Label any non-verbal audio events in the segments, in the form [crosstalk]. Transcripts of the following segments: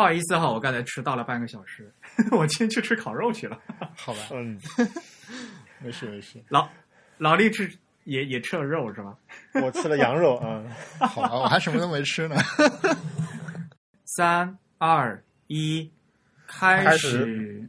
不好意思哈，我刚才迟到了半个小时，[laughs] 我今天去吃烤肉去了。好吧，嗯，[laughs] 没事没事，老老力吃也也吃了肉是吧？[laughs] 我吃了羊肉啊。好吧，我还什么都没吃呢。三二一，开开始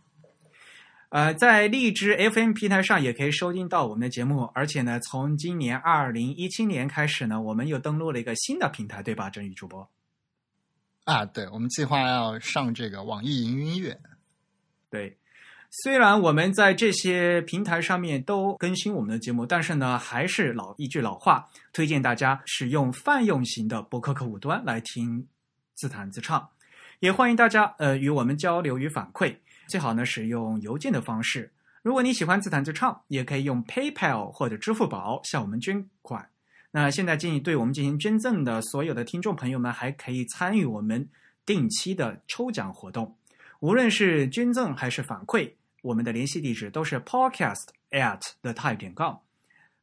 呃，在荔枝 FM 平台上也可以收听到我们的节目，而且呢，从今年二零一七年开始呢，我们又登录了一个新的平台，对吧，真宇主播？啊，对，我们计划要上这个网易云音乐。对，虽然我们在这些平台上面都更新我们的节目，但是呢，还是老一句老话，推荐大家使用泛用型的博客客户端来听自弹自唱，也欢迎大家呃与我们交流与反馈。最好呢使用邮件的方式。如果你喜欢自弹自唱，也可以用 PayPal 或者支付宝向我们捐款。那现在建议对我们进行捐赠的所有的听众朋友们，还可以参与我们定期的抽奖活动。无论是捐赠还是反馈，我们的联系地址都是 podcast at the type 点 com。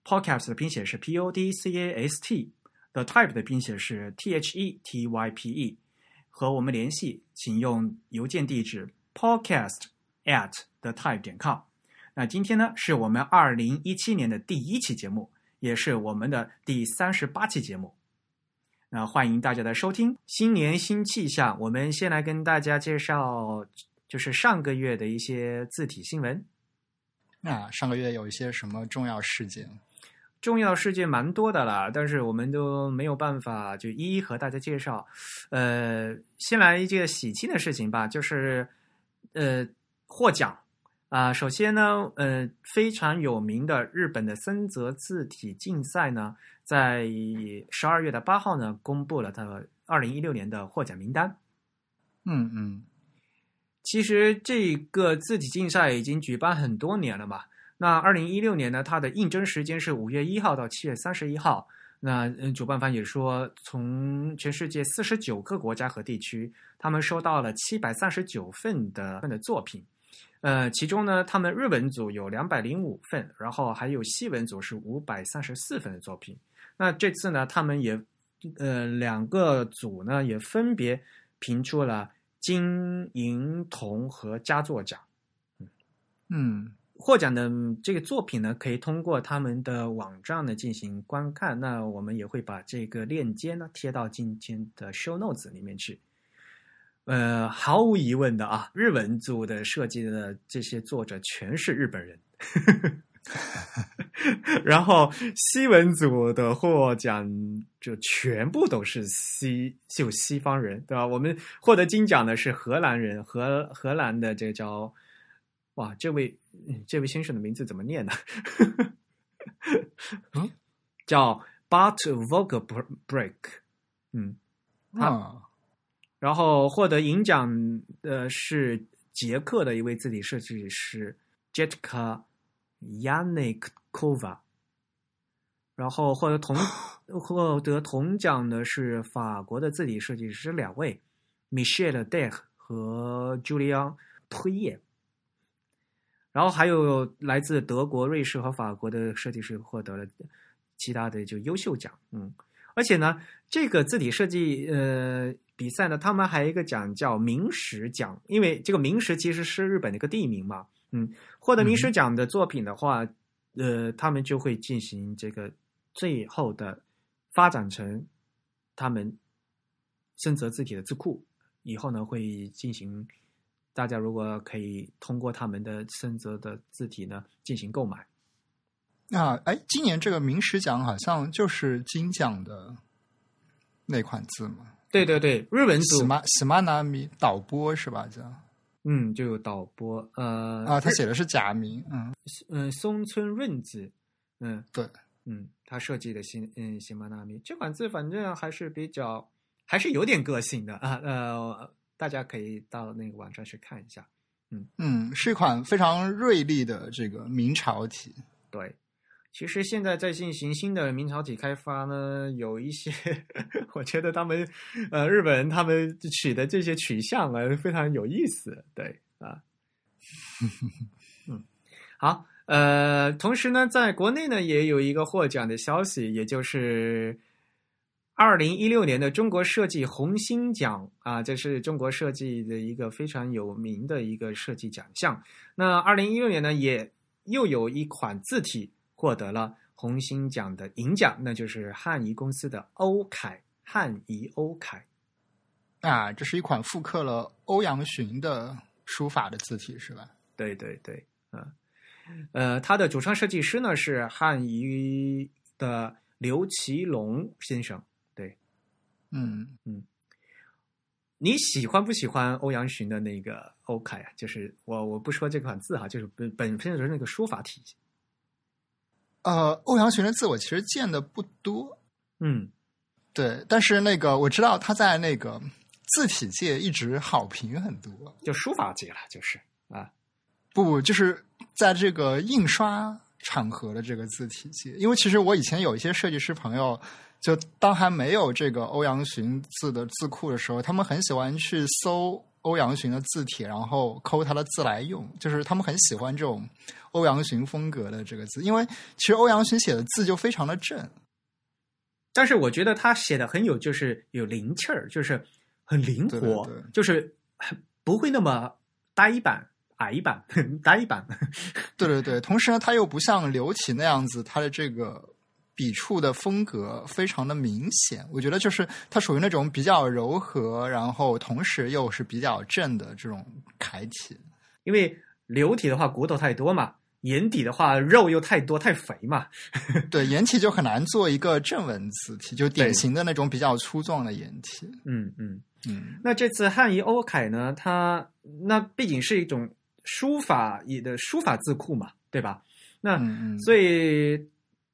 podcast 的拼写是 p o d c a s t，the type 的拼写是 t h e t y p e。和我们联系，请用邮件地址。Podcast at the type 点 com。那今天呢，是我们二零一七年的第一期节目，也是我们的第三十八期节目。那欢迎大家的收听。新年新气象，我们先来跟大家介绍，就是上个月的一些字体新闻。那上个月有一些什么重要事件？重要事件蛮多的啦，但是我们都没有办法就一一和大家介绍。呃，先来一件喜庆的事情吧，就是。呃，获奖啊！首先呢，呃，非常有名的日本的森泽字体竞赛呢，在十二月的八号呢，公布了他二零一六年的获奖名单。嗯嗯，其实这个字体竞赛已经举办很多年了嘛。那二零一六年呢，它的应征时间是五月一号到七月三十一号。那嗯主办方也说，从全世界四十九个国家和地区，他们收到了七百三十九份的份的作品，呃，其中呢，他们日文组有两百零五份，然后还有西文组是五百三十四份的作品。那这次呢，他们也呃两个组呢也分别评出了金银铜和佳作奖。嗯。获奖的这个作品呢，可以通过他们的网站呢进行观看。那我们也会把这个链接呢贴到今天的 show notes 里面去。呃，毫无疑问的啊，日文组的设计的这些作者全是日本人。[laughs] 然后西文组的获奖就全部都是西就西方人，对吧？我们获得金奖的是荷兰人，荷荷兰的这个叫。哇，这位这位先生的名字怎么念呢？[laughs] 嗯，叫 Bart Vogelbreak，嗯，啊，然后获得银奖的是捷克的一位字体设计师 Jetka Yanikova，然后获得铜 [laughs] 获得铜奖的是法国的字体设计师两位 Michel Dech 和 Julian p u y e 然后还有来自德国、瑞士和法国的设计师获得了其他的就优秀奖，嗯，而且呢，这个字体设计呃比赛呢，他们还有一个奖叫明石奖，因为这个明石其实是日本的一个地名嘛，嗯，获得明石奖的作品的话，呃，他们就会进行这个最后的发展成他们深泽字体的字库，以后呢会进行。大家如果可以通过他们的深泽的字体呢进行购买，啊，哎，今年这个明石奖好像就是金奖的那款字嘛，对对对，日文组，喜马喜马拉米导播是吧？叫嗯，就有导播，呃啊，他写的是假名，嗯嗯，松村润子，嗯，对，嗯，他设计的新嗯喜马拉米这款字，反正还是比较还是有点个性的啊，呃，大家可以到那个网站去看一下。嗯嗯，是一款非常锐利的这个明朝体。对，其实现在在进行新的明朝体开发呢，有一些，[laughs] 我觉得他们呃日本人他们取的这些取向啊非常有意思。对啊，[laughs] 嗯，好，呃，同时呢，在国内呢也有一个获奖的消息，也就是。二零一六年的中国设计红星奖啊，这是中国设计的一个非常有名的一个设计奖项。那二零一六年呢，也又有一款字体获得了红星奖的银奖，那就是汉仪公司的欧凯汉仪欧凯啊，这是一款复刻了欧阳询的书法的字体，是吧？对对对，嗯，呃，它的主创设计师呢是汉仪的刘奇龙先生。嗯嗯，你喜欢不喜欢欧阳询的那个欧楷啊？就是我我不说这款字哈，就是本本身的那个书法体系。呃，欧阳询的字我其实见的不多，嗯，对，但是那个我知道他在那个字体界一直好评很多，就书法界了，就是啊，不不，就是在这个印刷场合的这个字体界，因为其实我以前有一些设计师朋友。就当还没有这个欧阳询字的字库的时候，他们很喜欢去搜欧阳询的字体，然后抠他的字来用。就是他们很喜欢这种欧阳询风格的这个字，因为其实欧阳询写的字就非常的正。但是我觉得他写的很有，就是有灵气儿，就是很灵活，就是不会那么呆板、矮板、[laughs] 呆板。[laughs] 对对对，同时呢，他又不像刘启那样子，他的这个。笔触的风格非常的明显，我觉得就是它属于那种比较柔和，然后同时又是比较正的这种楷体。因为流体的话骨头太多嘛，眼底的话肉又太多太肥嘛。对，颜体就很难做一个正文字体，就典型的那种比较粗壮的颜体。嗯嗯嗯。那这次汉仪欧楷呢，它那毕竟是一种书法也的书法字库嘛，对吧？那所以。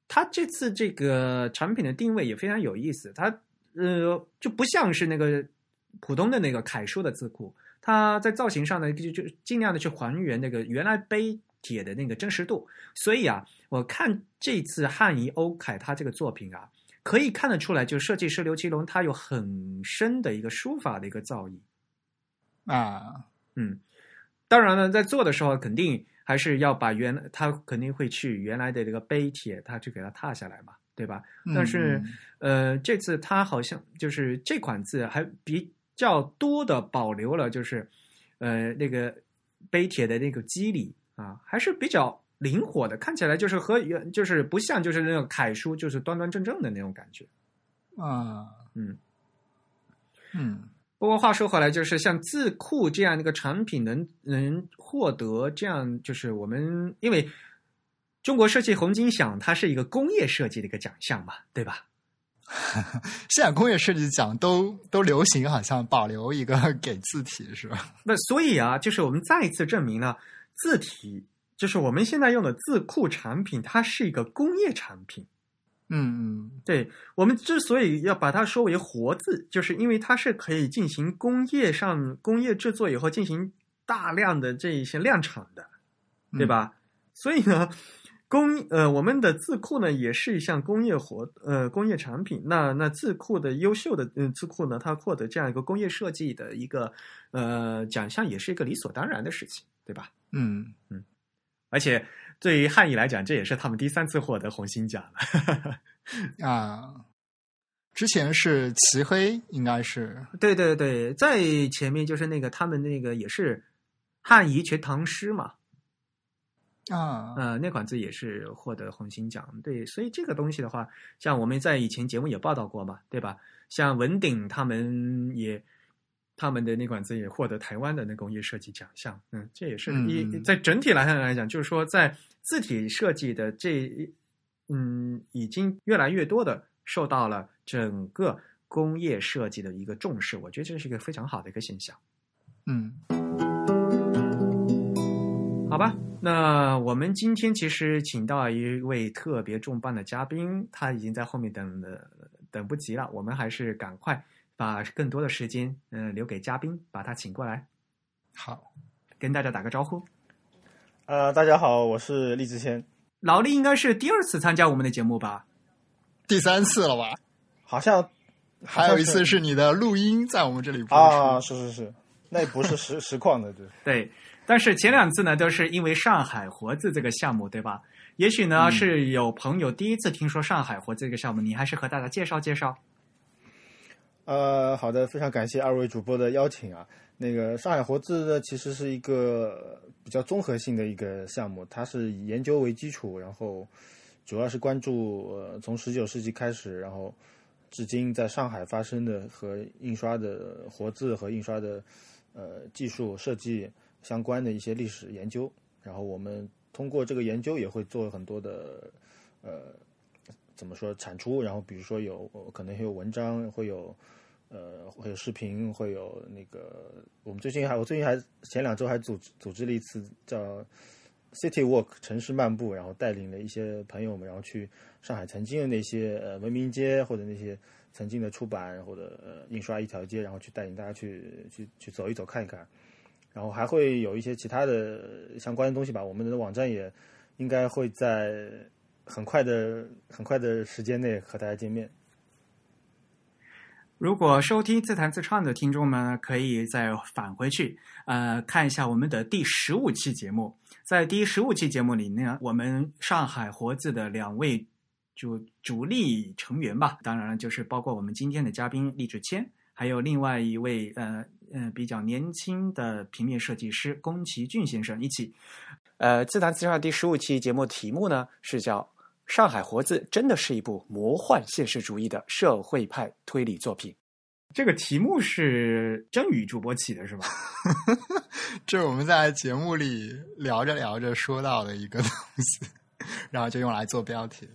它这次这个产品的定位也非常有意思，它呃就不像是那个普通的那个楷书的字库，它在造型上呢就就尽量的去还原那个原来碑帖的那个真实度。所以啊，我看这次汉仪欧楷它这个作品啊，可以看得出来，就设计师刘奇龙他有很深的一个书法的一个造诣啊，嗯，当然了，在做的时候肯定。还是要把原来他肯定会去原来的这个碑帖，他去给它踏下来嘛，对吧？但是呃，这次他好像就是这款字还比较多的保留了，就是呃那个碑帖的那个肌理啊，还是比较灵活的，看起来就是和原就是不像就是那种楷书，就是端端正正的那种感觉啊，嗯嗯。不过话说回来，就是像字库这样的一个产品，能能获得这样，就是我们因为中国设计红金奖，它是一个工业设计的一个奖项嘛，对吧？[laughs] 现在工业设计奖都都流行，好像保留一个给字体，是吧？那所以啊，就是我们再一次证明了字体，就是我们现在用的字库产品，它是一个工业产品。嗯嗯，对我们之所以要把它说为活字，就是因为它是可以进行工业上工业制作以后进行大量的这一些量产的，对吧？所以呢，工呃我们的字库呢也是一项工业活呃工业产品。那那字库的优秀的嗯字库呢，它获得这样一个工业设计的一个呃奖项，也是一个理所当然的事情，对吧？嗯嗯，而且。对于汉译来讲，这也是他们第三次获得红星奖了 [laughs] 啊！之前是齐黑，应该是对对对，在前面就是那个他们那个也是汉仪全唐诗嘛啊，呃，那款字也是获得红星奖。对，所以这个东西的话，像我们在以前节目也报道过嘛，对吧？像文鼎他们也。他们的那款字也获得台湾的那工业设计奖项，嗯，这也是一在整体来看来讲，就是说在字体设计的这，嗯，已经越来越多的受到了整个工业设计的一个重视，我觉得这是一个非常好的一个现象。嗯，好吧，那我们今天其实请到一位特别重磅的嘉宾，他已经在后面等的等不及了，我们还是赶快把更多的时间嗯、呃留给嘉宾，把他请过来，好，跟大家打个招呼。呃，大家好，我是厉志谦，劳力应该是第二次参加我们的节目吧？第三次了吧？好像还有一次是你的录音在我们这里播出。啊，是是是，那不是实 [laughs] 实况的，对。对，但是前两次呢，都是因为上海活字这个项目，对吧？也许呢、嗯是有朋友第一次听说上海活字这个项目，你还是和大家介绍介绍。呃，好的，非常感谢二位主播的邀请啊。那个上海活字呢，其实是一个比较综合性的一个项目，它是以研究为基础，然后主要是关注呃从十九世纪开始，然后至今在上海发生的和印刷的活字和印刷的呃技术设计相关的一些历史研究。然后我们通过这个研究也会做很多的呃怎么说产出，然后比如说有可能会有文章，会有呃会有视频，会有那个我们最近还我最近还前两周还组组织了一次叫 City Walk 城市漫步，然后带领了一些朋友们，然后去上海曾经的那些呃文明街或者那些曾经的出版或者呃印刷一条街，然后去带领大家去去去走一走看一看。然后还会有一些其他的相关的东西吧。我们的网站也应该会在很快的很快的时间内和大家见面。如果收听自弹自唱的听众们呢，可以再返回去，呃，看一下我们的第十五期节目。在第十五期节目里呢，我们上海活字的两位主主力成员吧，当然了，就是包括我们今天的嘉宾厉志谦，还有另外一位呃呃比较年轻的平面设计师宫崎骏先生一起。呃，自弹自唱第十五期节目题目呢是叫《上海活字真的是一部魔幻现实主义的社会派推理作品》。这个题目是真宇主播起的是吧？[laughs] 这是我们在节目里聊着聊着说到的一个东西，然后就用来做标题。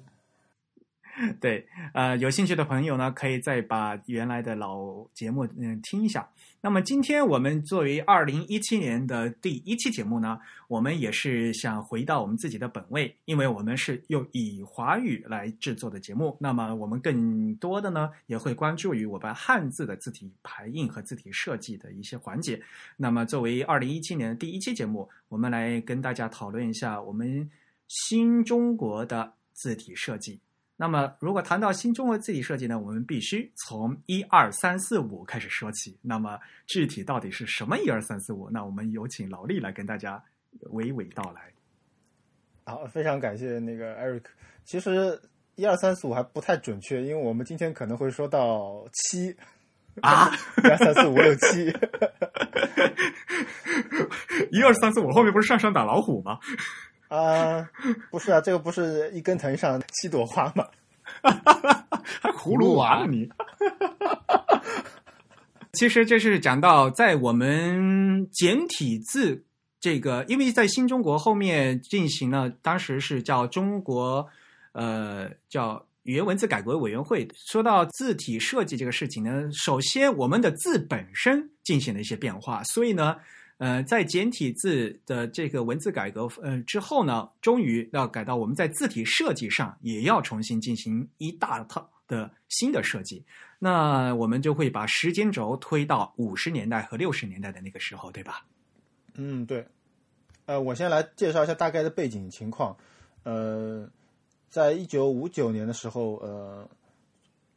[laughs] 对，呃，有兴趣的朋友呢，可以再把原来的老节目嗯听一下。那么今天我们作为二零一七年的第一期节目呢，我们也是想回到我们自己的本位，因为我们是用以华语来制作的节目。那么我们更多的呢，也会关注于我们汉字的字体排印和字体设计的一些环节。那么作为二零一七年的第一期节目，我们来跟大家讨论一下我们新中国的字体设计。那么，如果谈到新中国字体设计呢，我们必须从一二三四五开始说起。那么，具体到底是什么一二三四五？那我们有请劳力来跟大家娓娓道来。好，非常感谢那个 Eric。其实一二三四五还不太准确，因为我们今天可能会说到七啊，[laughs] 一二三四五六七。[laughs] 一二三四五后面不是上山打老虎吗？啊、不是啊，这个不是一根藤上七朵花吗？[laughs] 还葫芦娃呢你？[laughs] 其实这是讲到在我们简体字这个，因为在新中国后面进行了，当时是叫中国呃叫语言文字改革委员会。说到字体设计这个事情呢，首先我们的字本身进行了一些变化，所以呢。呃，在简体字的这个文字改革呃之后呢，终于要改到我们在字体设计上也要重新进行一大套的新的设计。那我们就会把时间轴推到五十年代和六十年代的那个时候，对吧？嗯，对。呃，我先来介绍一下大概的背景情况。呃，在一九五九年的时候，呃，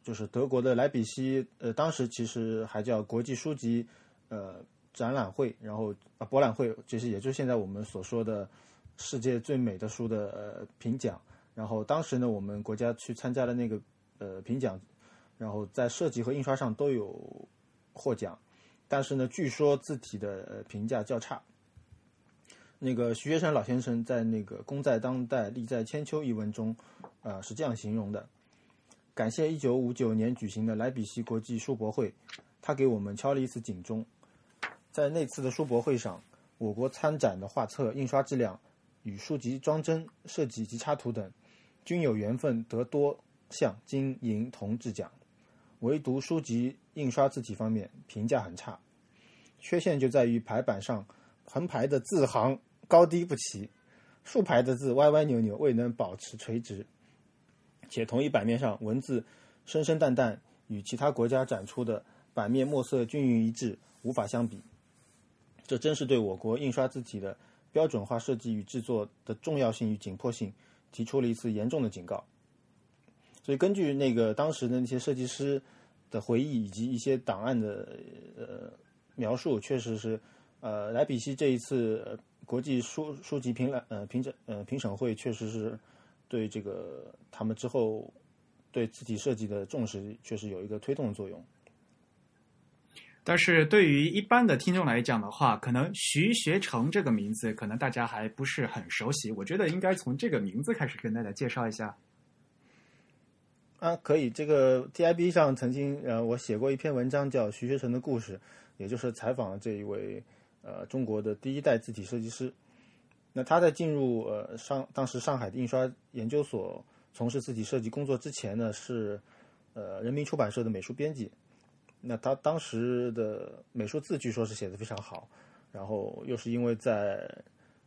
就是德国的莱比锡，呃，当时其实还叫国际书籍，呃。展览会，然后啊博览会，就是也就是现在我们所说的世界最美的书的呃评奖。然后当时呢，我们国家去参加了那个呃评奖，然后在设计和印刷上都有获奖，但是呢，据说字体的呃评价较差。那个徐学成老先生在那个《功在当代，利在千秋》一文中，呃是这样形容的：感谢一九五九年举行的莱比锡国际书博会，他给我们敲了一次警钟。在那次的书博会上，我国参展的画册印刷质量与书籍装帧、设计及插图等，均有缘分得多项金银铜质奖。唯独书籍印刷字体方面评价很差。缺陷就在于排版上横排的字行高低不齐，竖排的字歪歪扭扭，未能保持垂直。且同一版面上文字深深淡淡，与其他国家展出的版面墨色均匀一致，无法相比。这真是对我国印刷字体的标准化设计与制作的重要性与紧迫性提出了一次严重的警告。所以，根据那个当时的那些设计师的回忆以及一些档案的呃描述，确实是呃莱比锡这一次国际书书籍评览呃评审呃评审会确实是对这个他们之后对字体设计的重视，确实有一个推动的作用。但是对于一般的听众来讲的话，可能徐学成这个名字，可能大家还不是很熟悉。我觉得应该从这个名字开始跟大家介绍一下。啊，可以。这个 TIB 上曾经呃，我写过一篇文章叫《徐学成的故事》，也就是采访了这一位呃中国的第一代字体设计师。那他在进入呃上当时上海的印刷研究所从事字体设计工作之前呢，是呃人民出版社的美术编辑。那他当时的美术字据说是写的非常好，然后又是因为在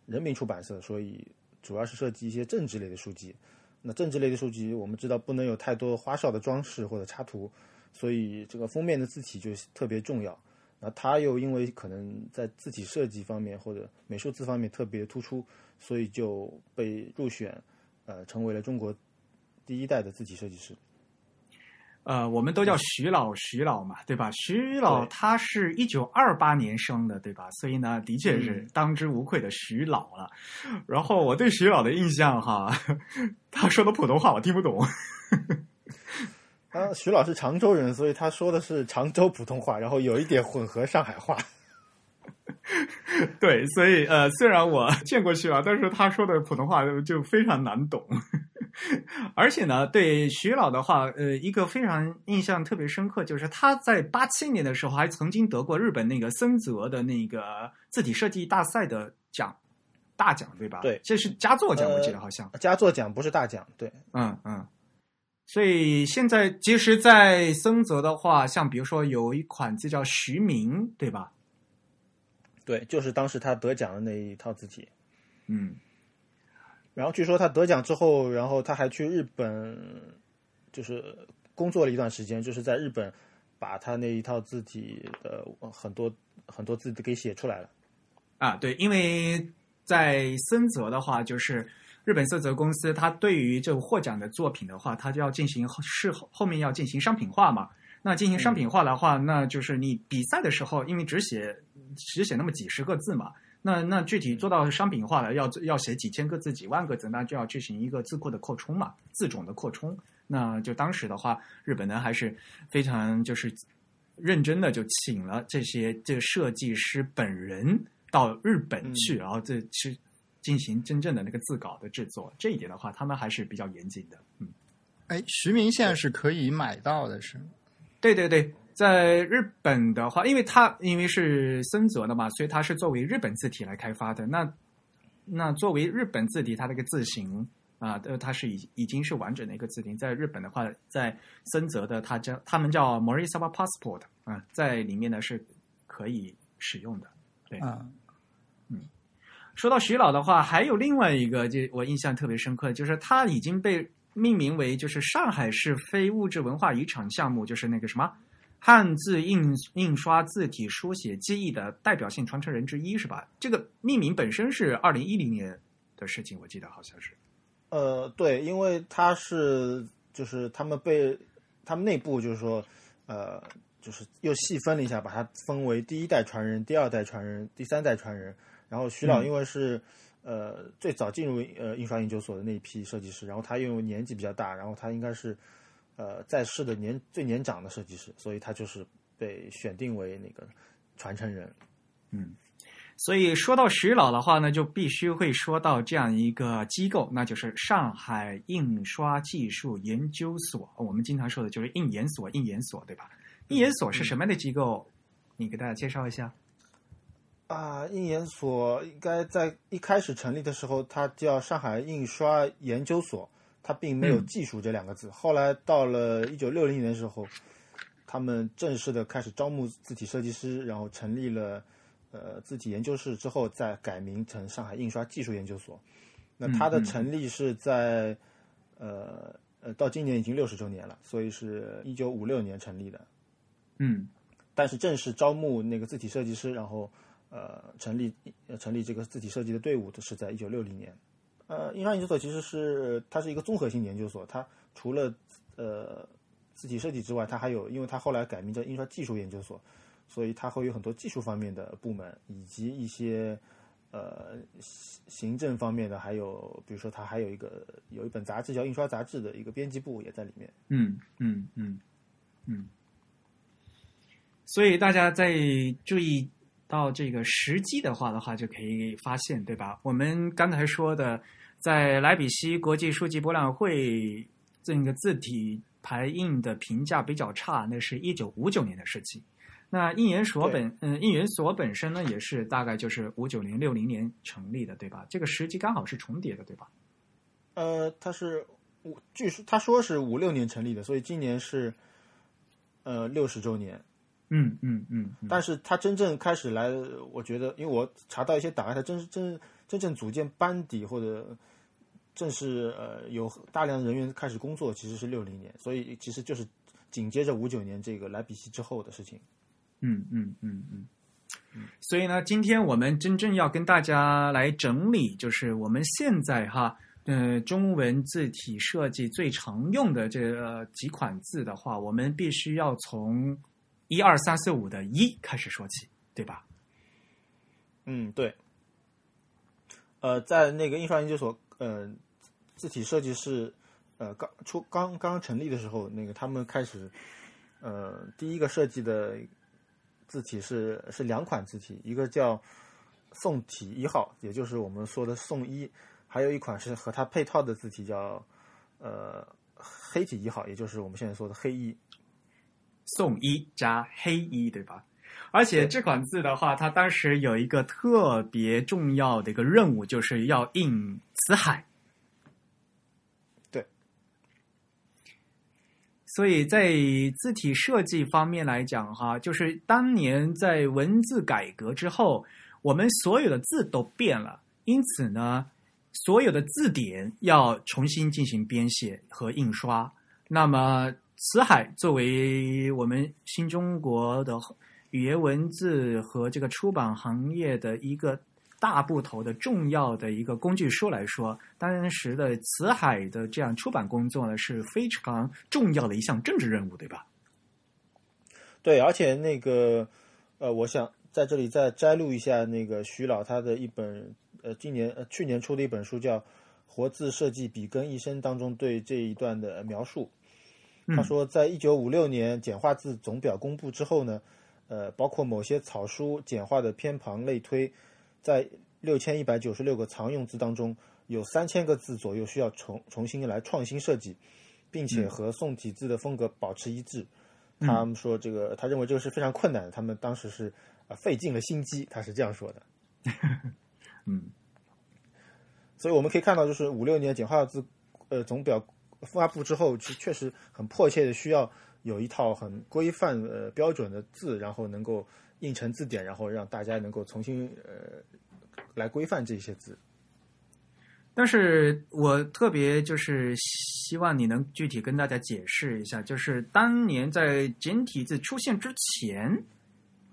人民出版社，所以主要是设计一些政治类的书籍。那政治类的书籍，我们知道不能有太多花哨的装饰或者插图，所以这个封面的字体就特别重要。那他又因为可能在字体设计方面或者美术字方面特别突出，所以就被入选，呃，成为了中国第一代的字体设计师。呃，我们都叫徐老，徐老嘛，对吧？徐老他是一九二八年生的，对吧？所以呢，的确是当之无愧的徐老了。然后我对徐老的印象哈，他说的普通话我听不懂。[laughs] 啊，徐老是常州人，所以他说的是常州普通话，然后有一点混合上海话。[laughs] 对，所以呃，虽然我见过徐老，但是他说的普通话就非常难懂。[laughs] 而且呢，对徐老的话，呃，一个非常印象特别深刻，就是他在八七年的时候还曾经得过日本那个森泽的那个字体设计大赛的奖，大奖对吧？对，这是佳作奖，我记得好像佳作奖不是大奖，对，嗯嗯。所以现在其实，在森泽的话，像比如说有一款字叫徐明，对吧？对，就是当时他得奖的那一套字体，嗯。然后据说他得奖之后，然后他还去日本，就是工作了一段时间，就是在日本把他那一套字体的很多很多字给写出来了。啊，对，因为在森泽的话，就是日本森泽公司，它对于这个获奖的作品的话，它就要进行事后后面要进行商品化嘛。那进行商品化的话，那就是你比赛的时候，因为只写只写那么几十个字嘛。那那具体做到商品化了，要要写几千个字、几万个字，那就要进行一个字库的扩充嘛，字种的扩充。那就当时的话，日本呢还是非常就是认真的，就请了这些这个设计师本人到日本去，然后这去进行真正的那个字稿的制作。这一点的话，他们还是比较严谨的。嗯，哎，徐明现在是可以买到的，是吗？对对对。在日本的话，因为它因为是森泽的嘛，所以它是作为日本字体来开发的。那那作为日本字体，它那个字形啊，呃，它是已已经是完整的一个字体。在日本的话，在森泽的，它叫他们叫 Morisawa Passport 啊，在里面呢是可以使用的。对，嗯，说到徐老的话，还有另外一个，就我印象特别深刻，就是他已经被命名为就是上海市非物质文化遗产项目，就是那个什么。汉字印印刷字体书写技艺的代表性传承人之一是吧？这个命名本身是二零一零年的事情，我记得好像是。呃，对，因为他是就是他们被他们内部就是说呃就是又细分了一下，把它分为第一代传人、第二代传人、第三代传人。然后徐老因为是呃最早进入呃印刷研究所的那一批设计师，然后他因为年纪比较大，然后他应该是。呃，在世的年最年长的设计师，所以他就是被选定为那个传承人。嗯，所以说到徐老的话呢，就必须会说到这样一个机构，那就是上海印刷技术研究所。我们经常说的就是印研所，印研所，对吧？印研所是什么样的机构？你给大家介绍一下。啊，印研所应该在一开始成立的时候，它叫上海印刷研究所。它并没有“技术”这两个字。后来到了一九六零年的时候，他们正式的开始招募字体设计师，然后成立了呃字体研究室之后，再改名成上海印刷技术研究所。那它的成立是在呃呃到今年已经六十周年了，所以是一九五六年成立的。嗯但是正式招募那个字体设计师，然后呃成立呃成立这个字体设计的队伍，是在一九六零年。呃，印刷研究所其实是它是一个综合性研究所，它除了呃字体设计之外，它还有，因为它后来改名叫印刷技术研究所，所以它会有很多技术方面的部门，以及一些呃行政方面的，还有比如说它还有一个有一本杂志叫《印刷杂志》的一个编辑部也在里面。嗯嗯嗯嗯，所以大家在注意到这个时机的话的话，就可以发现，对吧？我们刚才说的，在莱比锡国际书籍博览会这个字体排印的评价比较差，那是一九五九年的事情。那印研所本嗯，印研所本身呢，也是大概就是五九年、六零年成立的，对吧？这个时机刚好是重叠的，对吧？呃，它是五，据说他说是五六年成立的，所以今年是呃六十周年。嗯嗯嗯嗯但是他真正开始来，我觉得，因为我查到一些档案，他真真真正组建班底或者正式呃有大量人员开始工作，其实是六零年，所以其实就是紧接着五九年这个莱比锡之后的事情。嗯嗯嗯嗯。所以呢，今天我们真正要跟大家来整理，就是我们现在哈，呃，中文字体设计最常用的这呃几款字的话，我们必须要从一二三四五的一开始说起，对吧？嗯，对。呃，在那个印刷研究所，呃，字体设计师，呃，刚出刚刚成立的时候，那个他们开始，呃，第一个设计的字体是是两款字体，一个叫宋体一号，也就是我们说的宋一，还有一款是和它配套的字体叫呃黑体一号，也就是我们现在说的黑一。宋一加黑一，对吧？而且这款字的话，它当时有一个特别重要的一个任务，就是要印辞海。对。所以在字体设计方面来讲，哈，就是当年在文字改革之后，我们所有的字都变了，因此呢，所有的字典要重新进行编写和印刷。那么，辞海作为我们新中国的语言文字和这个出版行业的一个大部头的重要的一个工具书来说，当时的辞海的这样出版工作呢是非常重要的一项政治任务，对吧？对，而且那个呃，我想在这里再摘录一下那个徐老他的一本呃，今年呃去年出的一本书叫《活字设计笔耕一生》当中对这一段的描述。他说，在一九五六年简化字总表公布之后呢，呃，包括某些草书简化的偏旁类推，在六千一百九十六个常用字当中，有三千个字左右需要重重新来创新设计，并且和宋体字的风格保持一致。他们说，这个他认为这个是非常困难的，他们当时是啊费尽了心机，他是这样说的。[laughs] 嗯，所以我们可以看到，就是五六年简化字呃总表。发布之后，是确实很迫切的需要有一套很规范、呃标准的字，然后能够印成字典，然后让大家能够重新呃来规范这些字。但是我特别就是希望你能具体跟大家解释一下，就是当年在简体字出现之前，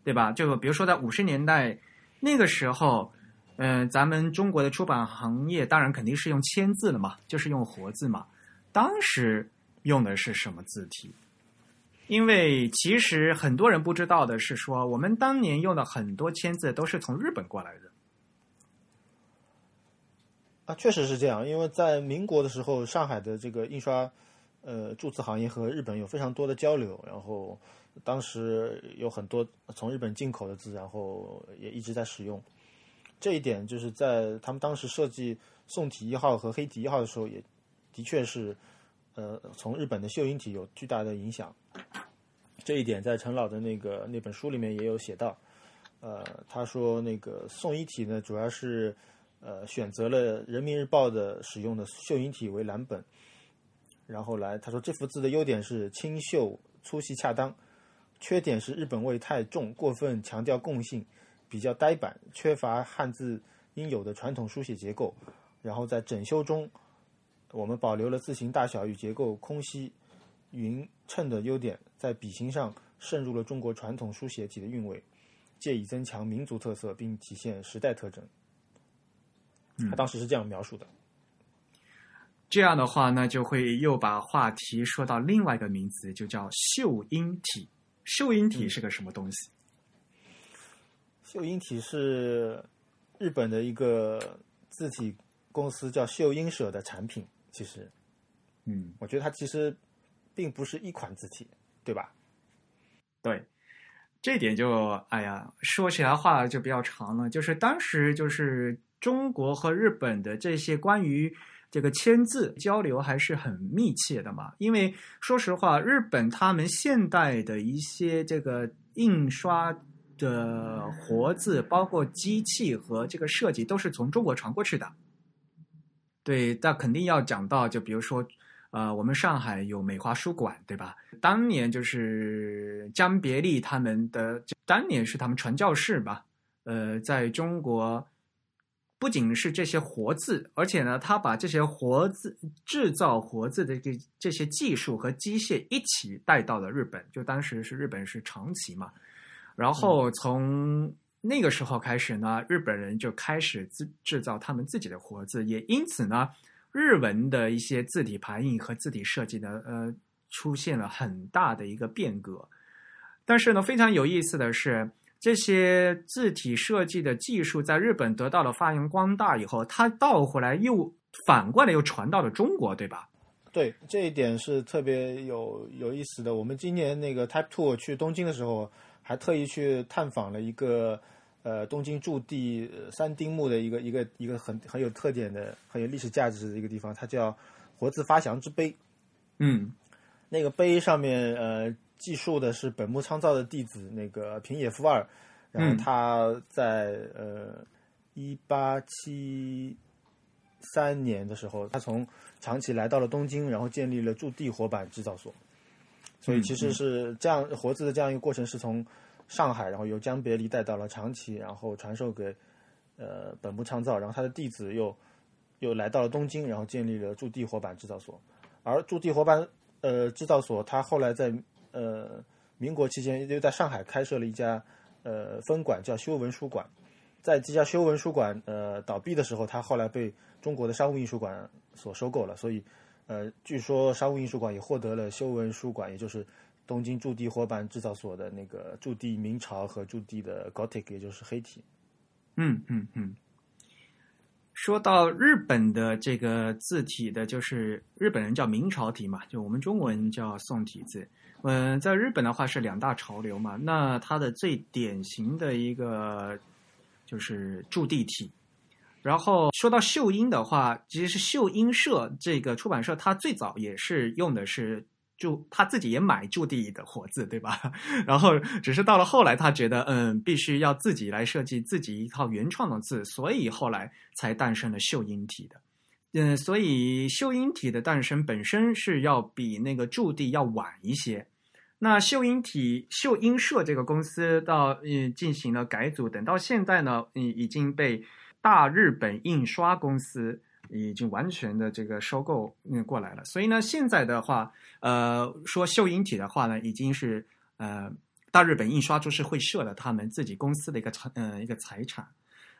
对吧？就比如说在五十年代那个时候，嗯，咱们中国的出版行业当然肯定是用签字了嘛，就是用活字嘛。当时用的是什么字体？因为其实很多人不知道的是，说我们当年用的很多签字都是从日本过来的。啊，确实是这样。因为在民国的时候，上海的这个印刷呃铸字行业和日本有非常多的交流，然后当时有很多从日本进口的字，然后也一直在使用。这一点就是在他们当时设计宋体一号和黑体一号的时候也。的确是，呃，从日本的秀英体有巨大的影响，这一点在陈老的那个那本书里面也有写到。呃，他说那个宋一体呢，主要是呃选择了人民日报的使用的秀英体为蓝本，然后来他说这幅字的优点是清秀粗细恰当，缺点是日本味太重，过分强调共性，比较呆板，缺乏汉字应有的传统书写结构。然后在整修中，我们保留了字形大小与结构空隙、匀称的优点，在笔形上渗入了中国传统书写体的韵味，借以增强民族特色并体现时代特征。他当时是这样描述的。这样的话呢，就会又把话题说到另外一个名词，就叫秀英体。秀英体是个什么东西？秀英体是日本的一个字体公司叫秀英社的产品。其实，嗯，我觉得它其实并不是一款字体，对吧？对，这点就哎呀，说起来话就比较长了。就是当时就是中国和日本的这些关于。这个签字交流还是很密切的嘛，因为说实话，日本他们现代的一些这个印刷的活字，包括机器和这个设计，都是从中国传过去的。对，那肯定要讲到，就比如说，呃，我们上海有美华书馆，对吧？当年就是江别利他们的，当年是他们传教士吧？呃，在中国。不仅是这些活字，而且呢，他把这些活字制造活字的这这些技术和机械一起带到了日本。就当时是日本是长崎嘛，然后从那个时候开始呢，日本人就开始制制造他们自己的活字，也因此呢，日文的一些字体排印和字体设计呢，呃，出现了很大的一个变革。但是呢，非常有意思的是。这些字体设计的技术在日本得到了发扬光大以后，它倒回来又反过来又传到了中国，对吧？对，这一点是特别有有意思的。我们今年那个 Type Two 去东京的时候，还特意去探访了一个呃东京驻地三丁目的一个一个一个很很有特点的、很有历史价值的一个地方，它叫活字发祥之碑。嗯，那个碑上面呃。记述的是本木昌造的弟子那个平野夫二，然后他在呃一八七三年的时候，他从长崎来到了东京，然后建立了驻地活板制造所。所以其实是这样活字的这样一个过程，是从上海，然后由江别离带到了长崎，然后传授给呃本木昌造，然后他的弟子又又来到了东京，然后建立了驻地活板制造所。而驻地活板呃制造所，他后来在呃，民国期间又在上海开设了一家呃分馆，叫修文书馆。在这家修文书馆呃倒闭的时候，他后来被中国的商务印书馆所收购了。所以，呃，据说商务印书馆也获得了修文书馆，也就是东京驻地活板制造所的那个驻地明朝和驻地的 Gothic，也就是黑体。嗯嗯嗯。说到日本的这个字体的，就是日本人叫明朝体嘛，就我们中文叫宋体字。嗯，在日本的话是两大潮流嘛。那它的最典型的一个就是驻地体。然后说到秀英的话，其实是秀英社这个出版社，它最早也是用的是就他自己也买驻地的活字，对吧？[laughs] 然后只是到了后来，他觉得嗯，必须要自己来设计自己一套原创的字，所以后来才诞生了秀英体的。嗯，所以秀英体的诞生本身是要比那个驻地要晚一些。那秀英体秀英社这个公司到嗯进行了改组，等到现在呢，嗯已经被大日本印刷公司已经完全的这个收购嗯过来了。所以呢，现在的话，呃，说秀英体的话呢，已经是呃大日本印刷株式会社的他们自己公司的一个财嗯一个财产。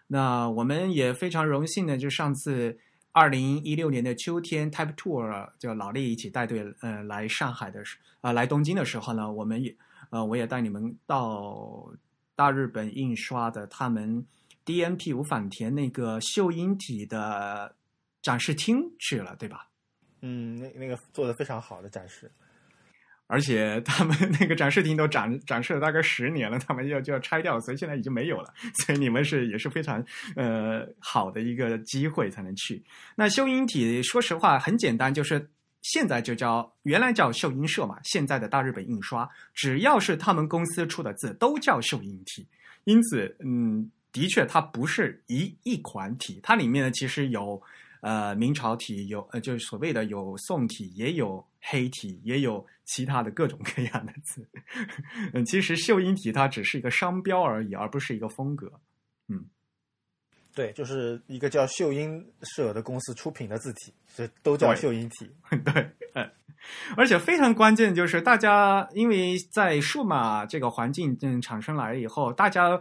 那我们也非常荣幸呢，就上次。二零一六年的秋天，Type Tour 就老李一起带队，呃，来上海的时，啊，来东京的时候呢，我们也，呃，我也带你们到大日本印刷的他们 DNP 无反田那个秀英体的展示厅去了，对吧？嗯，那那个做的非常好的展示。而且他们那个展示厅都展展示了大概十年了，他们要就要拆掉，所以现在已经没有了。[laughs] 所以你们是也是非常呃好的一个机会才能去。那秀英体说实话很简单，就是现在就叫原来叫秀英社嘛，现在的大日本印刷，只要是他们公司出的字都叫秀英体。因此，嗯，的确它不是一一款体，它里面呢其实有呃明朝体，有呃就是所谓的有宋体，也有黑体，也有其他的各种各样的字。[laughs] 嗯，其实秀英体它只是一个商标而已，而不是一个风格。嗯对，就是一个叫秀英社的公司出品的字体，这都叫秀英体。[laughs] 对，嗯，而且非常关键就是大家因为在数码这个环境嗯产生来了以后，大家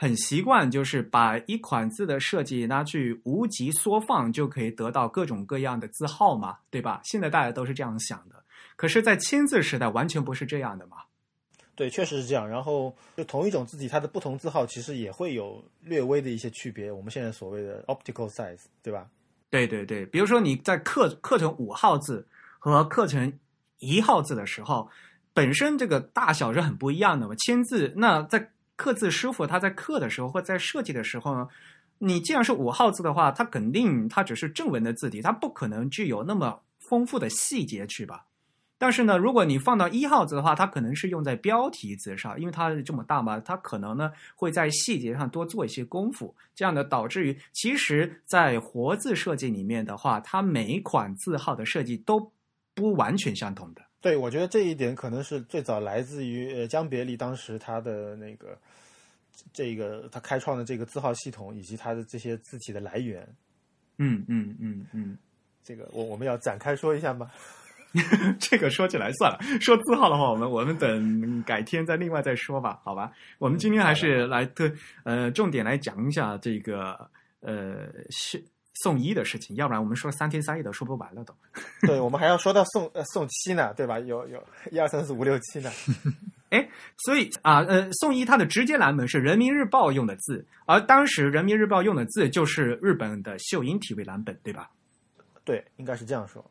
很习惯就是把一款字的设计拿去无极缩放，就可以得到各种各样的字号嘛，对吧？现在大家都是这样想的，可是，在签字时代完全不是这样的嘛。对，确实是这样。然后，就同一种字体，它的不同字号其实也会有略微的一些区别。我们现在所谓的 optical size，对吧？对对对，比如说你在刻刻成五号字和刻成一号字的时候，本身这个大小是很不一样的嘛。签字那在刻字师傅他在刻的时候或在设计的时候呢，你既然是五号字的话，它肯定它只是正文的字体，它不可能具有那么丰富的细节去吧。但是呢，如果你放到一号字的话，它可能是用在标题字上，因为它这么大嘛，它可能呢会在细节上多做一些功夫，这样的导致于，其实，在活字设计里面的话，它每一款字号的设计都不完全相同的。对，我觉得这一点可能是最早来自于呃江别离当时他的那个这个他开创的这个字号系统以及他的这些字体的来源。嗯嗯嗯嗯，这个我我们要展开说一下吗？[laughs] 这个说起来算了，说字号的话，我们我们等改天再另外再说吧，好吧？我们今天还是来特呃重点来讲一下这个呃是送医的事情，要不然我们说三天三夜都说不完了都。[laughs] 对，我们还要说到送呃送七呢，对吧？有有一二三四五六七呢。[laughs] 哎所以啊，呃，宋一它的直接蓝本是人民日报用的字，而当时人民日报用的字就是日本的秀英体为蓝本，对吧？对，应该是这样说。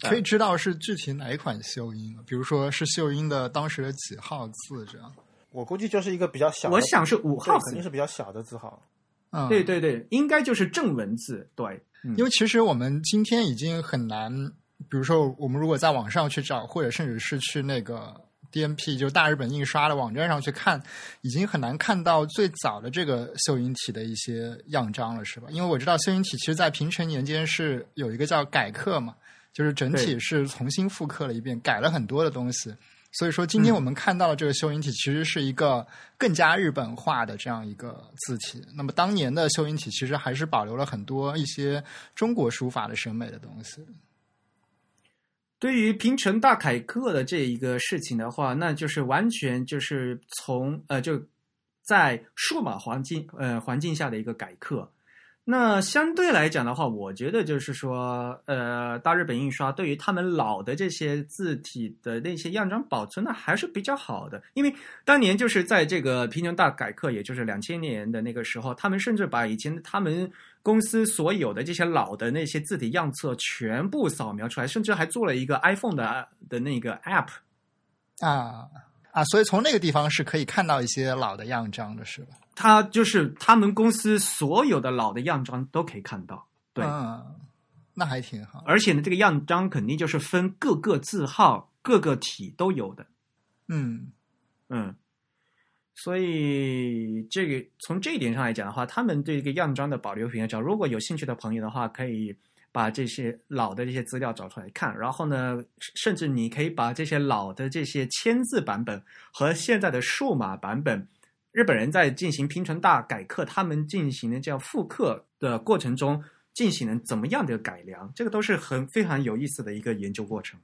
可以知道是具体哪一款秀英？比如说是秀英的当时的几号字这样？我估计就是一个比较小的，我想是五号字肯定，是比较小的字号。嗯，对对对，应该就是正文字，对，嗯因为其实我们今天已经很难，比如说我们如果在网上去找，或者甚至是去那个 DMP 就大日本印刷的网站上去看，已经很难看到最早的这个秀英体的一些样章了，是吧？因为我知道秀英体其实在平成年间是有一个叫改刻嘛，就是整体是重新复刻了一遍，改了很多的东西。所以说，今天我们看到的这个秀英体其实是一个更加日本化的这样一个字体。那么当年的秀英体其实还是保留了很多一些中国书法的审美的东西。对于平成大改革的这一个事情的话，那就是完全就是从呃就在数码环境呃环境下的一个改刻。那相对来讲的话，我觉得就是说，呃，大日本印刷对于他们老的这些字体的那些样张保存的还是比较好的，因为当年就是在这个平成大改革，也就是两千年的那个时候，他们甚至把以前他们公司所有的这些老的那些字体样册全部扫描出来，甚至还做了一个 iPhone 的的那个 App。啊。啊，所以从那个地方是可以看到一些老的样章的，是吧？他就是他们公司所有的老的样章都可以看到，对，嗯，那还挺好。而且呢，这个样章肯定就是分各个字号、各个体都有的，嗯嗯，所以这个从这一点上来讲的话，他们对这个样章的保留比较少如果有兴趣的朋友的话，可以把这些老的这些资料找出来看，然后呢，甚至你可以把这些老的这些签字版本和现在的数码版本，日本人在进行平成大改刻，他们进行的叫复刻的过程中进行了怎么样的改良，这个都是很非常有意思的一个研究过程。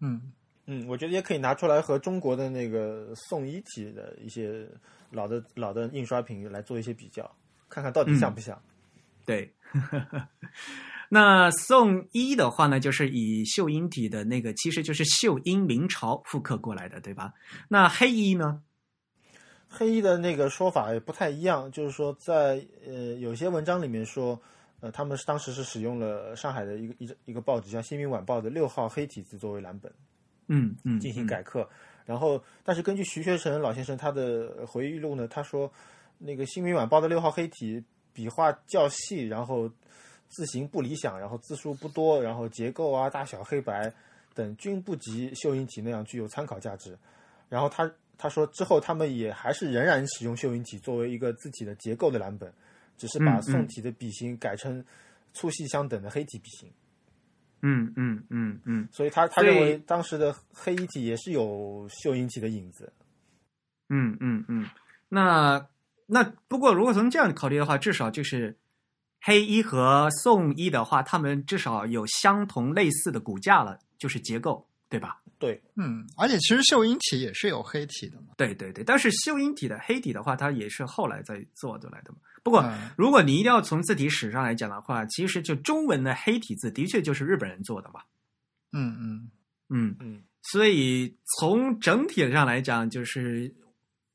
嗯嗯，我觉得也可以拿出来和中国的那个宋一体的一些老的老的印刷品来做一些比较，看看到底像不像。对，[laughs] 那宋一的话呢，就是以秀英体的那个，其实就是秀英明朝复刻过来的，对吧？那黑衣呢？黑衣的那个说法也不太一样，就是说在呃有些文章里面说，呃他们是当时是使用了上海的一个一一个报纸叫《新民晚报》的六号黑体字作为蓝本嗯嗯，进行嗯改刻，然后但是根据徐学成老先生他的回忆录呢，他说那个《新民晚报》的六号黑体笔画较细，然后字形不理想，然后字数不多，然后结构啊、大小、黑白等均不及秀英体那样具有参考价值。然后他他说之后他们也还是仍然使用秀英体作为一个字体的结构的蓝本，只是把宋体的笔形改成粗细相等的黑体笔形。嗯嗯嗯嗯所以他他认为当时的黑衣体也是有秀英体的影子。嗯嗯嗯。那那不过如果从这样考虑的话，至少就是黑衣和宋衣的话，他们至少有相同类似的骨架了，就是结构，对吧？对，嗯，而且其实秀英体也是有黑体的嘛。对对对，但是秀英体的黑体的话，它也是后来再做出来的嘛。不过，嗯如果你一定要从字体史上来讲的话，其实就中文的黑体字的确就是日本人做的嘛。嗯嗯嗯，嗯，所以从整体上来讲，就是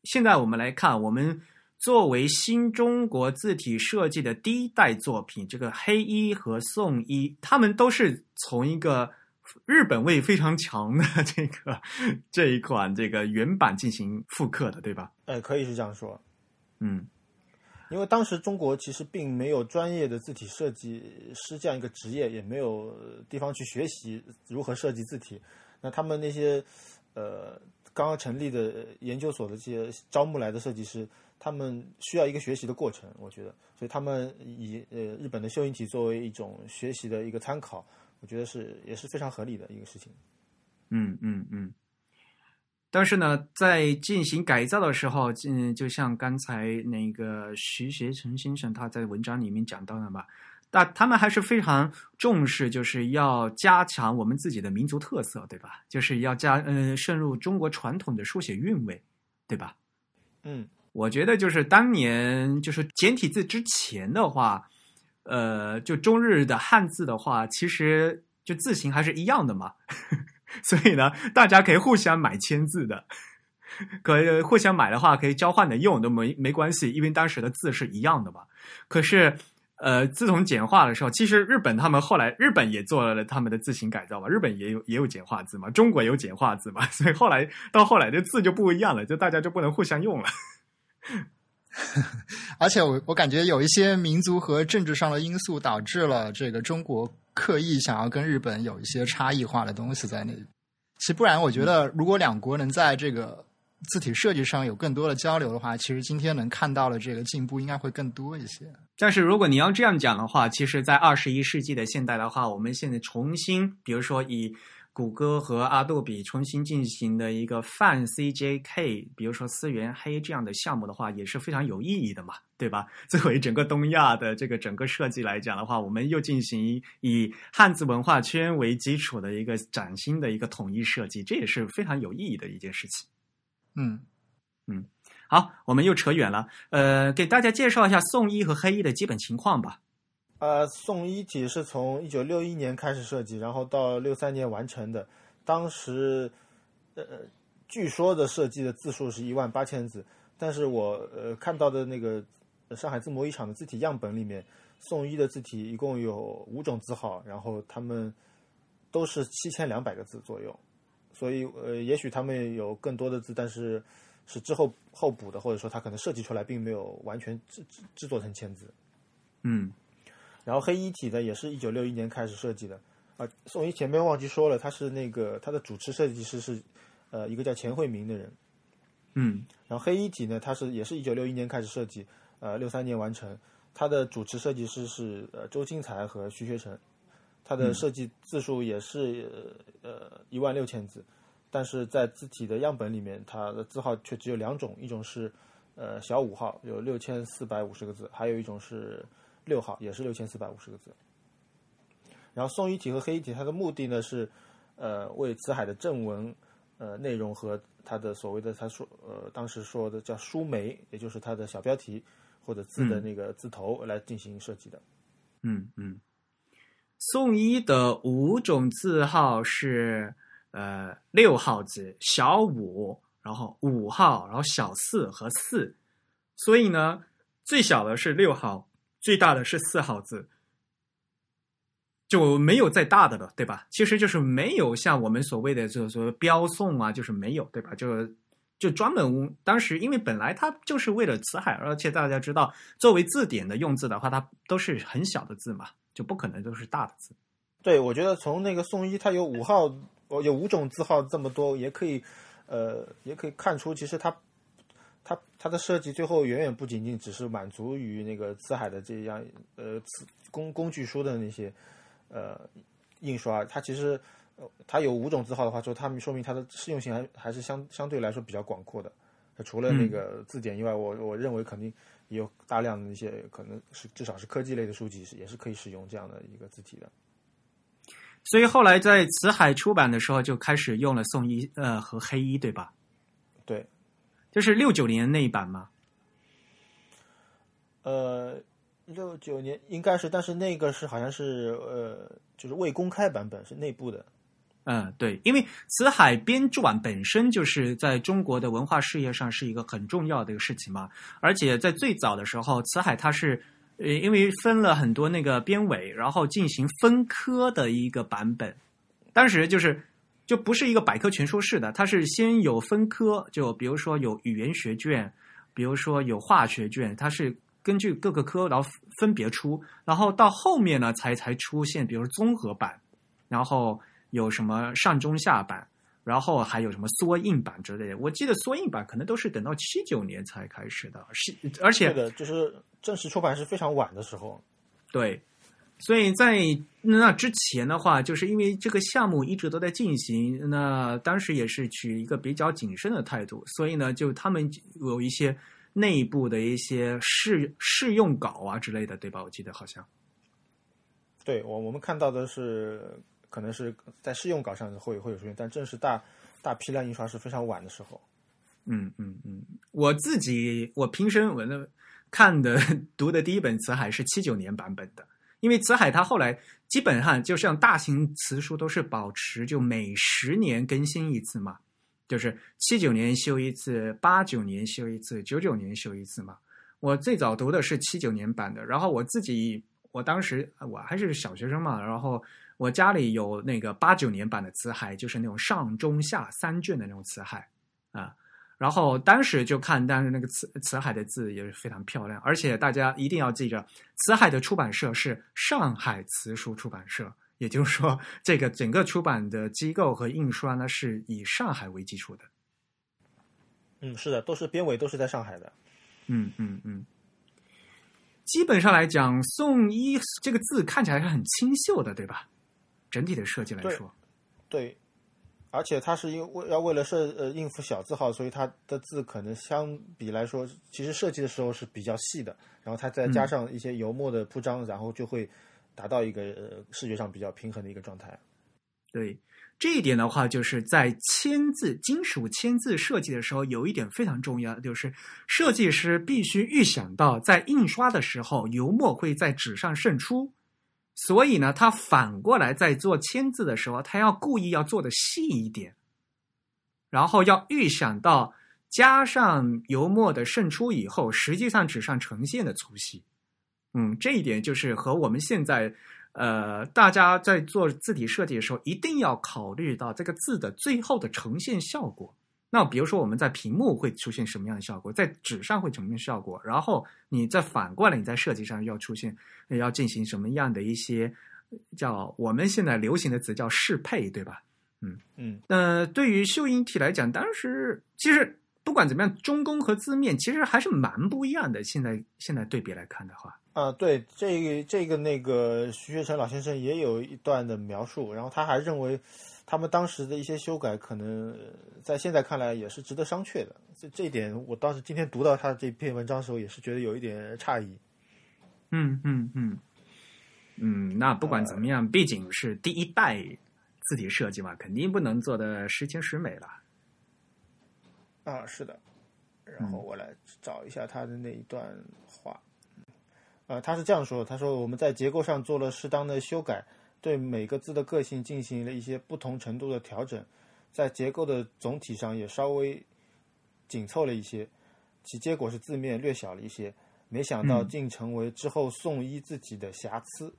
现在我们来看，我们作为新中国字体设计的第一代作品，这个黑一和宋一，他们都是从一个日本味非常强的 [laughs] 这个这一款这个原版进行复刻的，对吧？呃，可以是这样说。嗯因为当时中国其实并没有专业的字体设计师这样一个职业，也没有地方去学习如何设计字体。那他们那些呃刚刚成立的研究所的这些招募来的设计师，他们需要一个学习的过程，我觉得，所以他们以呃日本的秀英体作为一种学习的一个参考，我觉得是也是非常合理的一个事情。嗯嗯嗯。但是呢，在进行改造的时候，嗯，就像刚才那个徐学成先生他在文章里面讲到的嘛，那他们还是非常重视，就是要加强我们自己的民族特色，对吧？就是要加嗯渗入中国传统的书写韵味，对吧？嗯，我觉得就是当年就是简体字之前的话，呃，就中日的汉字的话，其实就字形还是一样的嘛，[laughs] 所以呢，大家可以互相买签字的，可以互相买的话可以交换的用都没没关系，因为当时的字是一样的嘛。可是。呃，自从简化的时候，其实日本他们后来日本也做了他们的字形改造嘛，日本也有也有简化字嘛，中国有简化字嘛，所以后来到后来这字就不一样了，就大家就不能互相用了。[laughs] 而且我我感觉有一些民族和政治上的因素导致了这个中国刻意想要跟日本有一些差异化的东西在那里。其实不然，我觉得如果两国能在这个字体设计上有更多的交流的话，其实今天能看到的这个进步应该会更多一些。但是如果你要这样讲的话，其实，在二十一世纪的现代的话，我们现在重新，比如说以谷歌和阿杜比重新进行的一个泛 CJK，比如说思源黑这样的项目的话，也是非常有意义的嘛，对吧？作为整个东亚的这个整个设计来讲的话，我们又进行以汉字文化圈为基础的一个崭新的一个统一设计，这也是非常有意义的一件事情。嗯嗯。好，我们又扯远了。呃，给大家介绍一下宋一和黑一的基本情况吧。呃，宋一体是从一九六一年开始设计，然后到六三年完成的。当时，呃，据说的设计的字数是一万八千字，但是我呃看到的那个上海字模一厂的字体样本里面，宋一的字体一共有五种字号，然后他们都是七千两百个字左右，所以呃，也许他们有更多的字，但是是之后后补的，或者说他可能设计出来并没有完全制制制作成签字。嗯然后黑一体呢，也是一九六一年开始设计的。啊，宋一前面忘记说了，他是那个他的主持设计师是，呃，一个叫钱惠明的人。嗯然后黑一体呢，他是也是一九六一年开始设计，呃，六三年完成。他的主持设计师是呃周金才和徐学成，他的设计字数也是呃一万六千字，但是在字体的样本里面，它的字号却只有两种，一种是呃小五号，有六千四百五十个字，还有一种是六号，也是六千四百五十个字。然后宋一体和黑一体，它的目的呢是，呃，为辞海的正文，呃，内容和它的所谓的他说，呃，当时说的叫书眉，也就是它的小标题或者字的那个字头来进行设计的。嗯嗯。宋一的五种字号是呃六号字、小五，然后五号，然后小四和四，所以呢，最小的是六号，最大的是四号字。就没有再大的了，对吧？其实就是没有像我们所谓的就是说标送啊，就是没有，对吧？就就专门当时因为本来它就是为了辞海，而且大家知道，作为字典的用字的话，它都是很小的字嘛，就不可能都是大的字。对，我觉得从那个宋一，它有五号，有五种字号这么多，也可以，呃，也可以看出，其实它它它的设计最后远远不仅仅只是满足于那个辞海的这样呃词工工具书的那些呃印刷，它其实呃它有五种字号的话，就它们说明它的适用性还还是相相对来说比较广阔的。除了那个字典以外，我我认为肯定也有大量的一些可能是至少是科技类的书籍是也是可以使用这样的一个字体的。所以后来在辞海出版的时候就开始用了宋一呃和黑一，对吧？对，就是六九年那一版吗？呃，六九年应该是，但是那个是好像是呃，就是未公开版本，是内部的。嗯，对，因为辞海编纂本身就是在中国的文化事业上是一个很重要的一个事情嘛，而且在最早的时候，辞海它是呃，因为分了很多那个编委，然后进行分科的一个版本，当时就是就不是一个百科全书式的，它是先有分科，就比如说有语言学卷，比如说有化学卷，它是根据各个科然后分别出，然后到后面呢才才出现，比如综合版，然后。有什么上中下版，然后还有什么缩印版之类的。我记得缩印版可能都是等到七九年才开始的，是而且这个就是正式出版是非常晚的时候。对，所以在那之前的话，就是因为这个项目一直都在进行，那当时也是取一个比较谨慎的态度，所以呢，就他们有一些内部的一些试试用稿啊之类的，对吧？我记得好像。对我我们看到的是。可能是在试用稿上会会有出现，但正式大大批量印刷是非常晚的时候。嗯嗯嗯，我自己我平生我的看的 [laughs] 读的第一本词海是七九年版本的，因为辞海它后来基本上就像大型辞书都是保持就每十年更新一次嘛，就是七九年修一次，八九年修一次，九九年修一次嘛。我最早读的是七九年版的，然后我自己我当时我还是小学生嘛，然后。我家里有那个八九年版的辞海，就是那种上中下三卷的那种辞海啊。然后当时就看，但是那个辞辞海的字也是非常漂亮，而且大家一定要记着，辞海的出版社是上海辞书出版社，也就是说，这个整个出版的机构和印刷呢是以上海为基础的。嗯，是的，都是编委都是在上海的。嗯嗯嗯。基本上来讲，宋一这个字看起来是很清秀的，对吧？整体的设计来说，对，而且它是因为要为了设呃应付小字号，所以它的字可能相比来说，其实设计的时候是比较细的。然后它再加上一些油墨的铺张，然后就会达到一个呃视觉上比较平衡的一个状态。对这一点的话，就是在签字金属签字设计的时候，有一点非常重要，就是设计师必须预想到在印刷的时候，油墨会在纸上渗出。所以呢，他反过来在做签字的时候，他要故意要做的细一点，然后要预想到加上油墨的渗出以后，实际上纸上呈现的粗细。嗯，这一点就是和我们现在呃大家在做字体设计的时候，一定要考虑到这个字的最后的呈现效果。那比如说，我们在屏幕会出现什么样的效果，在纸上会呈现效果，然后你再反过来，你在设计上要出现，要进行什么样的一些叫我们现在流行的词叫适配，对吧？嗯嗯。那对于秀英体来讲，当时其实不管怎么样，中宫和字面其实还是蛮不一样的。现在现在对比来看的话，啊，对这个这个那个徐学成老先生也有一段的描述，然后他还认为。他们当时的一些修改，可能在现在看来也是值得商榷的。这这一点，我当时今天读到他这篇文章的时候，也是觉得有一点诧异。嗯嗯嗯嗯，那不管怎么样，毕竟是第一代字体设计嘛，肯定不能做的十全十美了。啊，是的。然后我来找一下他的那一段话。呃，他是这样说的：“他说我们在结构上做了适当的修改。”对每个字的个性进行了一些不同程度的调整，在结构的总体上也稍微紧凑了一些，其结果是字面略小了一些。没想到竟成为之后宋一自己的瑕疵。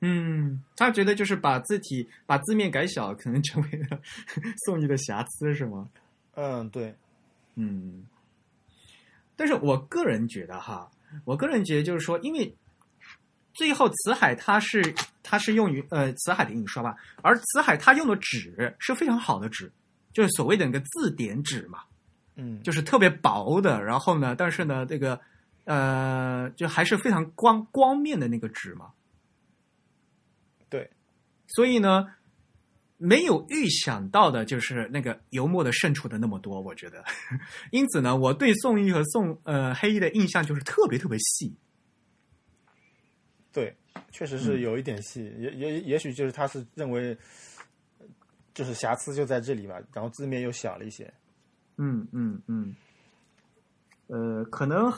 嗯，他觉得就是把字体把字面改小，可能成为了 [laughs] 宋一的瑕疵，是吗？嗯，对，嗯。但是我个人觉得哈，我个人觉得就是说，因为。最后，辞海它是它是用于呃辞海的印刷吧，而辞海它用的纸是非常好的纸，就是所谓的那个字典纸嘛。嗯，就是特别薄的，然后呢，但是呢，这个呃，就还是非常光光面的那个纸嘛。对，所以呢，没有预想到的就是那个油墨的渗出的那么多，我觉得。[laughs] 因此呢，我对宋轶和宋呃黑衣的印象就是特别特别细。对，确实是有一点细，也也也许就是他是认为，就是瑕疵就在这里吧，然后字面又小了一些。嗯嗯嗯，呃，可能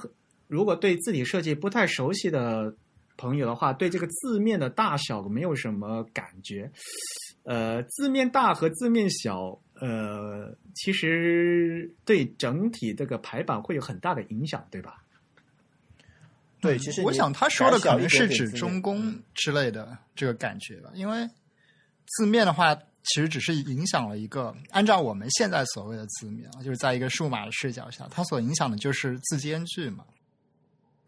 如果对字体设计不太熟悉的朋友的话，对这个字面的大小没有什么感觉。呃，字面大和字面小，呃，其实对整体这个排版会有很大的影响，对吧？对，其实我想他说的可能是指中嗯宫之类的这个感觉吧，因为字面的话，其实只是影响了一个，按照我们现在所谓的字面啊，就是在一个数码的视角下，它所影响的就是字间距嘛，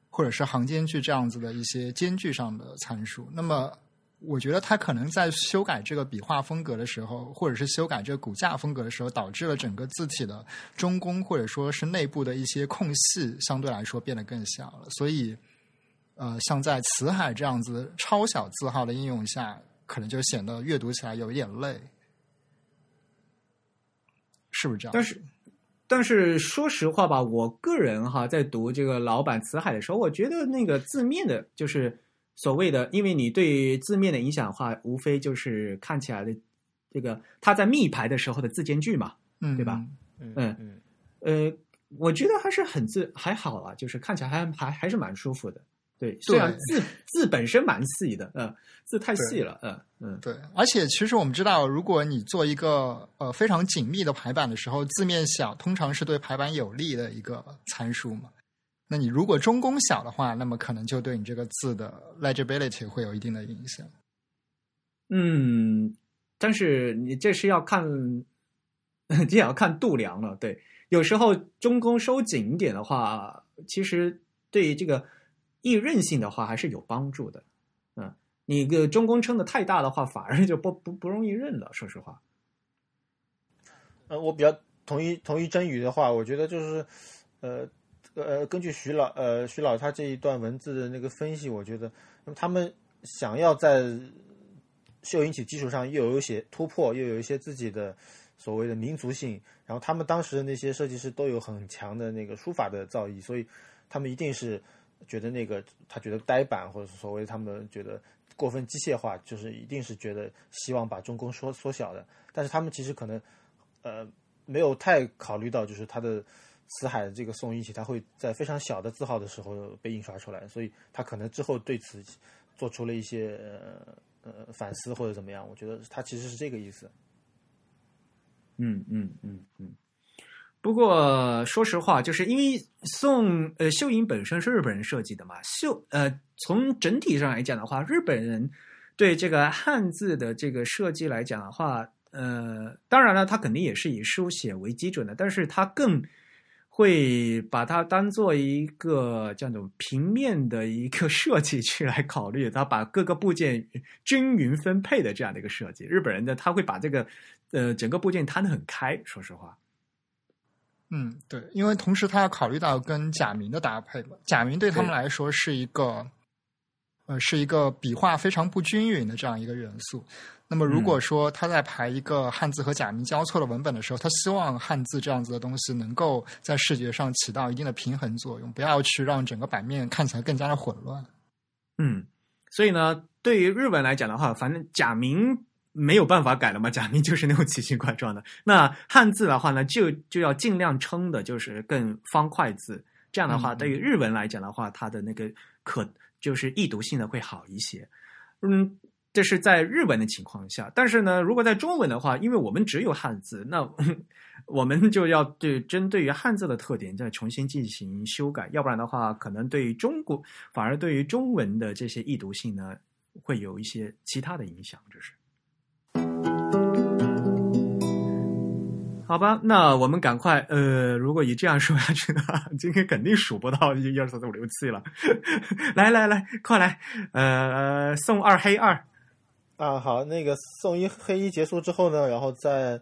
或者是行间距这样子的一些间距上的参数。那么，我觉得他可能在修改这个笔画风格的时候，或者是修改这个骨架风格的时候，导致了整个字体的中宫或者说是内部的一些空隙相对来说变得更小了，所以。呃，像在辞海这样子超小字号的应用下，可能就显得阅读起来有一点累，是不是这样？但是，但是说实话吧，我个人哈，在读这个老版辞海的时候，我觉得那个字面的，就是所谓的，因为你对字面的影响的话，无非就是看起来的这个它在密排的时候的字间距嘛，嗯，对吧？嗯嗯嗯，呃，我觉得还是很字还好啊，就是看起来还还还是蛮舒服的。对，虽然字字本身蛮细的，呃，字太细了，嗯嗯，对。而且其实我们知道，如果你做一个呃非常紧密的排版的时候，字面小通常是对排版有利的一个参数嘛。那你如果中宫小的话，那么可能就对你这个字的 legibility 会有一定的影响。嗯，但是你这是要看，[laughs] 这也要看度量了。对，有时候中宫收紧一点的话，其实对于这个。易韧性的话还是有帮助的，嗯，你个中宫撑的太大的话，反而就不不不容易认了。说实话，呃，我比较同意同意真宇的话，我觉得就是，呃呃，根据徐老呃徐老他这一段文字的那个分析，我觉得那么他们想要在秀引起基础上又有一些突破，又有一些自己的所谓的民族性，然后他们当时的那些设计师都有很强的那个书法的造诣，所以他们一定是。觉得那个他觉得呆板，或者所谓他们觉得过分机械化，就是一定是觉得希望把中宫缩缩小的。但是他们其实可能呃没有太考虑到，就是他的辞海的这个宋一起，它会在非常小的字号的时候被印刷出来，所以他可能之后对此做出了一些呃呃反思或者怎么样。我觉得他其实是这个意思。嗯嗯嗯嗯。不过说实话，就是因为宋呃秀英本身是日本人设计的嘛，秀呃从整体上来讲的话，日本人对这个汉字的这个设计来讲的话，呃，当然了，他肯定也是以书写为基准的，但是他更会把它当做一个这种平面的一个设计去来考虑，它把各个部件均匀分配的这样的一个设计。日本人呢，他会把这个呃整个部件摊得很开，说实话。嗯，对，因为同时他要考虑到跟假名的搭配嘛，假名对他们来说是一个，呃，是一个笔画非常不均匀的这样一个元素。那么如果说他在排一个汉字和假名交错的文本的时候，他希望汉字这样子的东西能够在视觉上起到一定的平衡作用，不要去让整个版面看起来更加的混乱。嗯，所以呢，对于日文来讲的话，反正假名。没有办法改了嘛，假名就是那种奇形怪状的。那汉字的话呢，就就要尽量称的就是更方块字，这样的话，对于日文来讲的话，它的那个可就是易读性的会好一些。嗯，这是在日文的情况下，但是呢，如果在中文的话，因为我们只有汉字，那 [laughs] 我们就要对针对于汉字的特点再重新进行修改，要不然的话，可能对于中国反而对于中文的这些易读性呢，会有一些其他的影响，这是。好吧，那我们赶快，呃，如果以这样说下去的话，今天肯定数不到一二三四五六七了。[laughs] 来来来，快来，呃，送二黑二。啊，好，那个送一黑一结束之后呢，然后在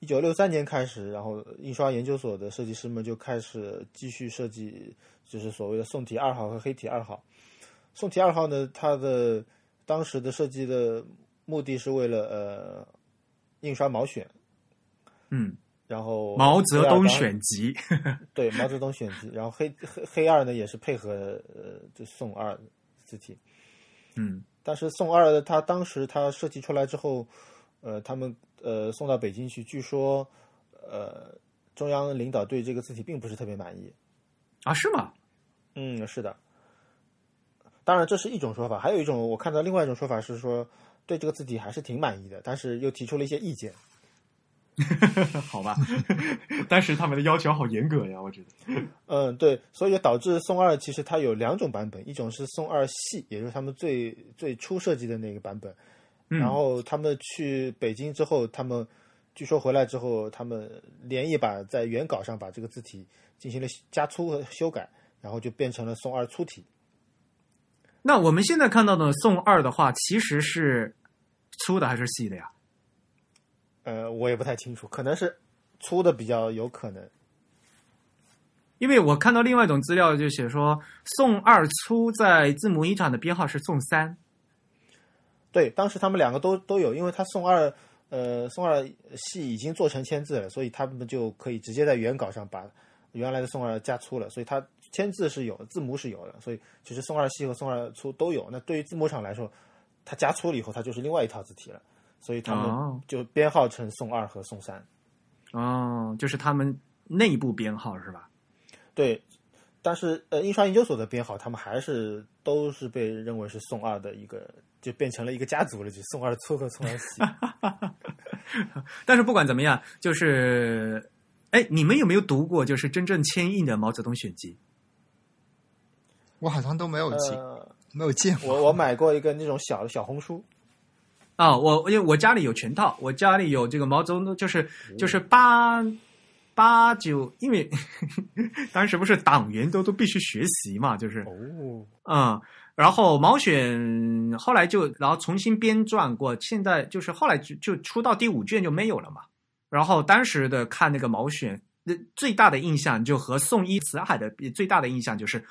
一九六三年开始，然后印刷研究所的设计师们就开始继续设计，就是所谓的宋体二号和黑体二号。宋体二号呢，它的当时的设计的目的是为了呃印刷毛选，嗯，然后毛泽东选集，[laughs] 对毛泽东选集，然后黑黑黑二呢也是配合呃这宋二字体，嗯但是宋二他当时他设计出来之后，呃，他们呃送到北京去，据说呃中央领导对这个字体并不是特别满意。啊，是吗？嗯，是的。当然这是一种说法，还有一种我看到另外一种说法是说对这个字体还是挺满意的，但是又提出了一些意见。[laughs] 好吧，[laughs] 但是他们的要求好严格呀，我觉得。嗯，对，所以导致宋二其实它有两种版本，一种是宋二系，也就是他们最最初设计的那个版本。嗯然后他们去北京之后，他们据说回来之后，他们连夜把在原稿上把这个字体进行了加粗和修改，然后就变成了宋二粗体。那我们现在看到的宋二的话，其实是粗的还是细的呀？呃，我也不太清楚，可能是粗的比较有可能。因为我看到另外一种资料，就写说宋二粗在字母一厂的编号是宋三。对，当时他们两个都都有，因为他宋二呃宋二系已经做成签字了，所以他们就可以直接在原稿上把原来的宋二加粗了，所以它签字是有的，字母是有的，所以其实宋二系和宋二粗都有。那对于字母厂来说，它加粗了以后，它就是另外一套字体了，所以他们哦就编号成宋二和宋三。哦，就是他们内部编号是吧？对，但是呃，印刷研究所的编号，他们还是都是被认为是宋二的一个，就变成了一个家族了，就宋二粗和宋二细。[laughs] 但是不管怎么样，就是，哎，你们有没有读过就是真正签印的毛泽东选集？我好像都没有见、呃，没有见过。我我买过一个那种小的小红书，啊、我因为我家里有全套，我家里有这个毛泽东，就是就是八八九，因为 [laughs] 当时不是党员都都必须学习嘛，就是哦，嗯，然后毛选后来就然后重新编撰过，现在就是后来就就出到第五卷就没有了嘛。然后当时的看那个毛选，那最大的印象就和宋一辞海的最大的印象就是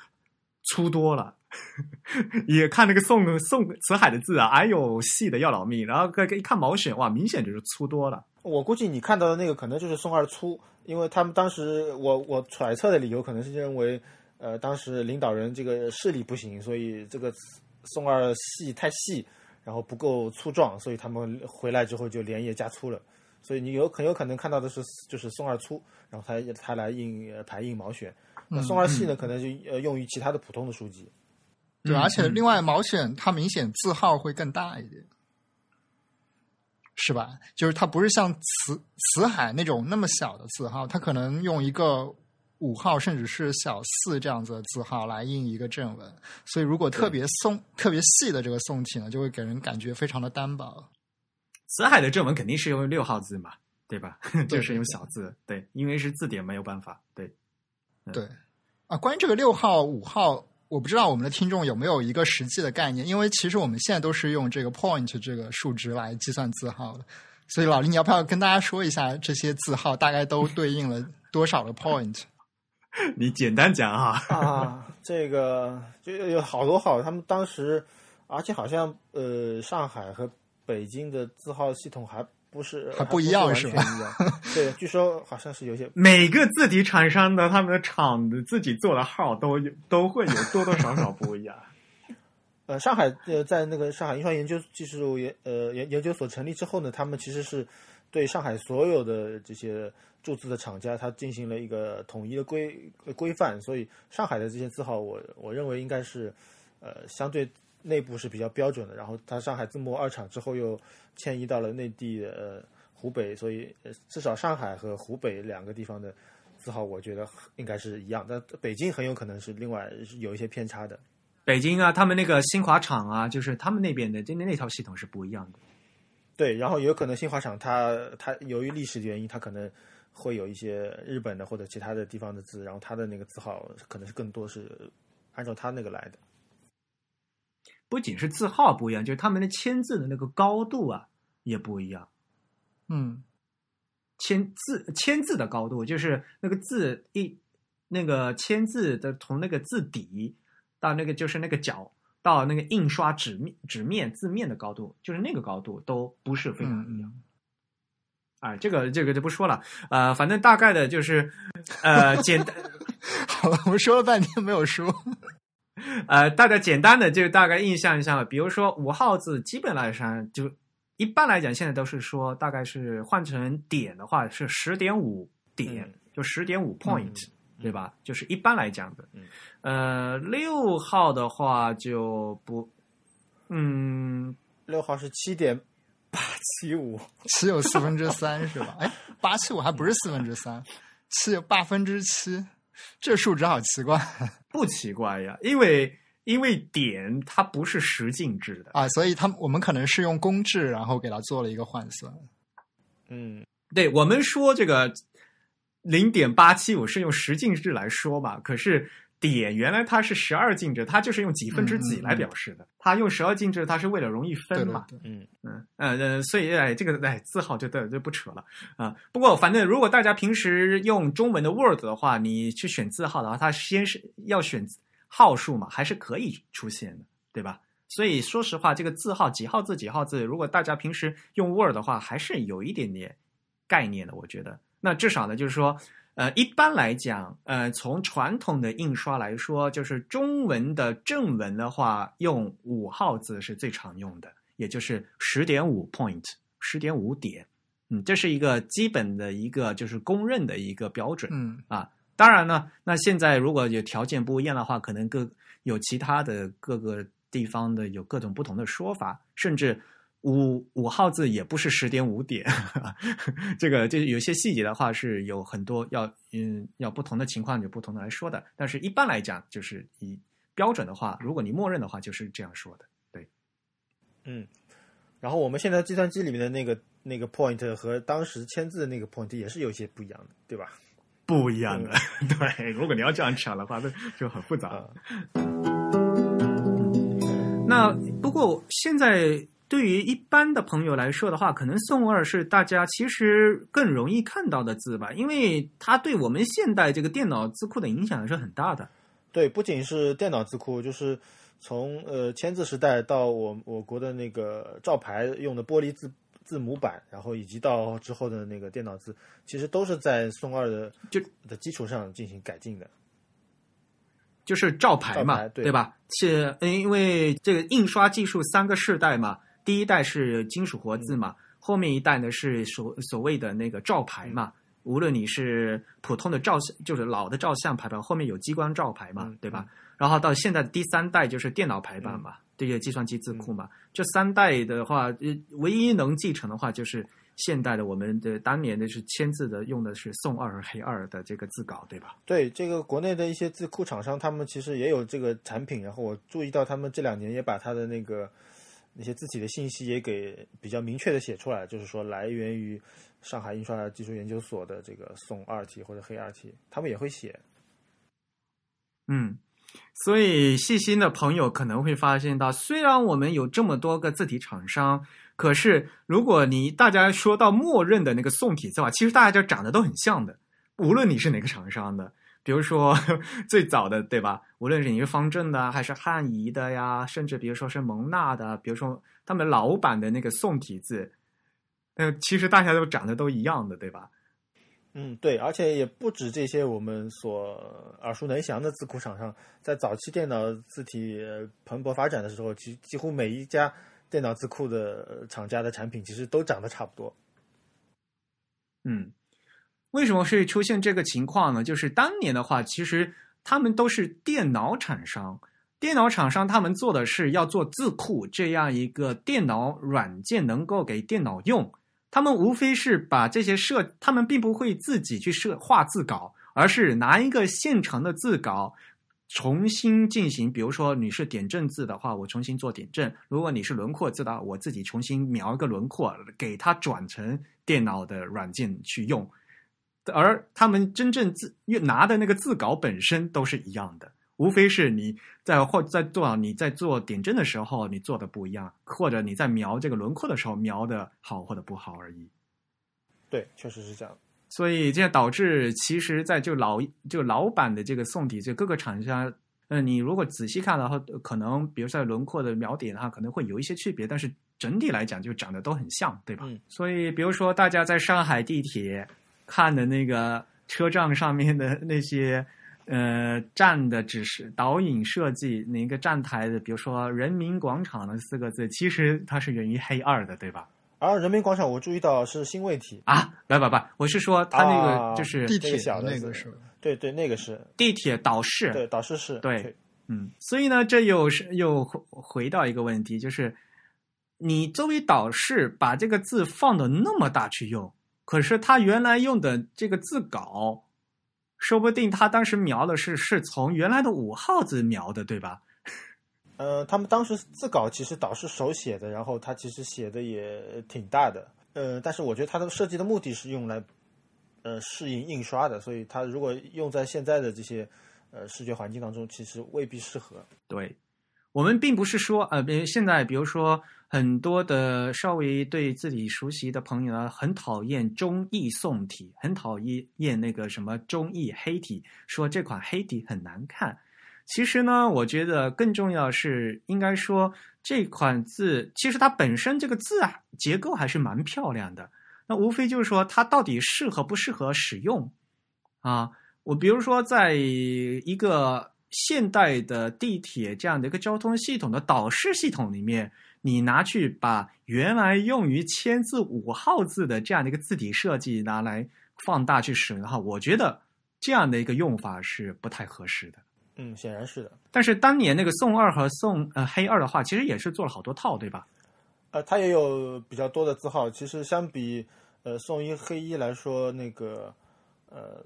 粗多了。[laughs] 也看那个宋宋辞海的字啊，哎呦细的要老命。然后一看毛选，哇，明显就是粗多了。我估计你看到的那个可能就是宋二粗，因为他们当时我我揣测的理由可能是认为，呃，当时领导人这个视力不行，所以这个宋二细太细，然后不够粗壮，所以他们回来之后就连夜加粗了。所以你有很有可能看到的是就是宋二粗，然后他他来印排印毛选。那宋二细呢，可能就呃用于其他的普通的书籍。对，嗯而且嗯另外毛选它明显字号会更大一点，是吧？就是它不是像辞辞海那种那么小的字号，它可能用一个五号甚至是小四这样子的字号来印一个正文，所以如果特别松、特别细的这个宋体呢，就会给人感觉非常的单薄。辞海的正文肯定是用六号字嘛，对吧？[laughs] 对就是用小字，对，因为是字典没有办法，对。对啊，关于这个六号、五号，我不知道我们的听众有没有一个实际的概念，因为其实我们现在都是用这个 point 这个数值来计算字号的。所以老林，你要不要跟大家说一下这些字号大概都对应了多少个 point？[laughs] 你简单讲哈。啊，这个就有好多号，他们当时，而且好像呃，上海和北京的字号系统还不是还不一样是是吧？对，[laughs] 据说好像是有些每个字体厂商的他们的厂的自己做的号都有都会有多多少少不一样。[laughs] [laughs] 呃，上海呃，在那个上海印刷研究技术研呃研研究所成立之后呢，他们其实是对上海所有的这些注字的厂家，它进行了一个统一的规规范，所以上海的这些字号我，我认为应该是呃相对内部是比较标准的。然后它上海字幕二厂之后又迁移到了内地的呃湖北，所以呃至少上海和湖北两个地方的字号，我觉得应该是一样，但北京很有可能是另外有一些偏差的。北京啊，他们那个新华厂啊，就是他们那边的，今天那套系统是不一样的。对，然后有可能新华厂它它由于历史的原因，它可能会有一些日本的或者其他的地方的字，然后它的那个字号可能是更多是按照它那个来的。不仅是字号不一样，就是他们的签字的那个高度啊也不一样。嗯，签字签字的高度，就是那个字一那个签字的从那个字底到那个就是那个角到那个印刷纸面纸面字面的高度，就是那个高度都不是非常一样。嗯啊，这个这个就不说了，呃，反正大概的就是，呃，[laughs] 简单，好了，我们说了半天没有说。呃，大家简单的就大概印象一下吧。比如说五号字，基本来上就一般来讲，现在都是说大概是换成点的话是十点五点，嗯就十点五 point，、对吧？就是一般来讲的。嗯呃，六号的话就不，嗯，六号是七点八七五，只有四分之三是吧？哎，八七五还不是四分之三，是有八分之七，这数值好奇怪不奇怪呀，因为因为点它不是十进制的。啊！所以它我们可能是用公制，然后给它做了一个换算。嗯，对我们说这个零点八七五是用十进制来说嘛，可是点原来它是十二进制，它就是用几分之几来表示的。它用十二进制，它是为了容易分嘛。对，嗯嗯呃呃，所以哎，这个哎字号就对就不扯了啊。不过反正如果大家平时用中文的 Word 的话，你去选字号的话，它先是要选号数嘛，还是可以出现的，对吧？所以说实话，这个字号几号字几号字，如果大家平时用 Word 的话，还是有一点点概念的，我觉得。那至少呢，就是说，呃，一般来讲，呃，从传统的印刷来说，就是中文的正文的话，用五号字是最常用的，也就是十点五 point，十点五点。嗯，这是一个基本的一个就是公认的一个标准。嗯啊，当然呢，那现在如果有条件不一样的话，可能各有其他的各个地方的有各种不同的说法，甚至五五号字也不是十点五点，[laughs] 这个就是有些细节的话是有很多要嗯要不同的情况有不同的来说的，但是一般来讲就是以标准的话，如果你默认的话就是这样说的。对，嗯，然后我们现在计算机里面的那个那个 point 和当时签字的那个 point 也是有些不一样的，对吧？不一样的，[laughs] 对，如果你要这样讲的话，那就很复杂了。啊，那不过现在对于一般的朋友来说的话，可能宋二是大家其实更容易看到的字吧，因为它对我们现代这个电脑字库的影响是很大的。对，不仅是电脑字库，就是从呃签字时代到我我国的那个照牌用的玻璃字字母板，然后以及到之后的那个电脑字，其实都是在宋二的就的基础上进行改进的。就是照牌嘛，牌对吧？是因为这个印刷技术三个世代嘛，第一代是金属活字嘛，后面一代呢是所所谓的那个照牌嘛。无论你是普通的照相，就是老的照相排版，后面有激光照牌嘛，嗯对吧？然后到现在的第三代就是电脑排版嘛，这些计算机字库嘛。这三代的话，呃，唯一能继承的话就是现代的我们的当年的是签字的用的是宋二和黑二的这个字稿，对吧？对这个国内的一些字库厂商，他们其实也有这个产品，然后我注意到他们这两年也把它的那个那些字体的信息也给比较明确的写出来，就是说来源于上海印刷技术研究所的这个宋二体或者黑二体，他们也会写。嗯，所以细心的朋友可能会发现到，虽然我们有这么多个字体厂商，可是如果你大家说到默认的那个宋体字啊，其实大家就长得都很像的，无论你是哪个厂商的。比如说 [laughs] 最早的，对吧？无论是你是方正的啊还是汉仪的呀，甚至比如说是蒙娜的，比如说他们老版的那个宋体字，呃，其实大家都长得都一样的，对吧？嗯，对，而且也不止这些我们所耳熟能详的字库厂商，在早期电脑字体呃蓬勃发展的时候，其几乎每一家电脑字库的呃厂家的产品其实都长得差不多。嗯，为什么会出现这个情况呢？就是当年的话，其实他们都是电脑厂商，电脑厂商他们做的是要做字库这样一个电脑软件，能够给电脑用。他们无非是把这些设，他们并不会自己去设画字稿，而是拿一个现成的字稿。重新进行，比如说你是点阵字的话，我重新做点阵；如果你是轮廓字的话，我自己重新描一个轮廓，给它转成电脑的软件去用。而他们真正自拿的那个字稿本身都是一样的，无非是你在或在做你在做点阵的时候你做的不一样，或者你在描这个轮廓的时候描的好或者不好而已。对，确实是这样。所以这导致，其实，在就老就老版的这个宋体，就各个厂家，嗯，你如果仔细看的话，可能比如说轮廓的描点的话，可能会有一些区别，但是整体来讲就长得都很像，对吧？嗯所以，比如说大家在上海地铁看的那个车站上面的那些呃站的指示导引设计，那个站台的，比如说人民广场的四个字，其实它是源于黑二的，对吧？而人民广场，我注意到是新位体，啊，不不不，我是说它那个啊就是地铁那个小的那个是？对对，那个是地铁导视，对导视是对嗯，所以呢，这又是又回回到一个问题，就是你作为导师把这个字放的那么大去用，可是他原来用的这个字稿，说不定他当时描的是是从原来的五号字描的，对吧？[laughs] 呃，他们当时字稿其实导师手写的，然后他其实写的也挺大的，呃，但是我觉得他的设计的目的是用来呃适应印刷的，所以它如果用在现在的这些呃视觉环境当中，其实未必适合。对，我们并不是说呃，比如现在比如说很多的稍微对自己熟悉的朋友呢，很讨厌中译宋体，很讨厌那个什么中译黑体，说这款黑体很难看。其实呢，我觉得更重要是应该说这款字，其实它本身这个字啊结构还是蛮漂亮的。那无非就是说它到底适合不适合使用啊？我比如说在一个现代的地铁这样的一个交通系统的导视系统里面，你拿去把原来用于签字五号字的这样的一个字体设计拿来放大去使用的话，我觉得这样的一个用法是不太合适的。嗯，显然是的。但是当年那个宋二和宋呃黑二的话，其实也是做了好多套，对吧？呃，它也有比较多的字号。其实相比呃宋一黑一来说，那个呃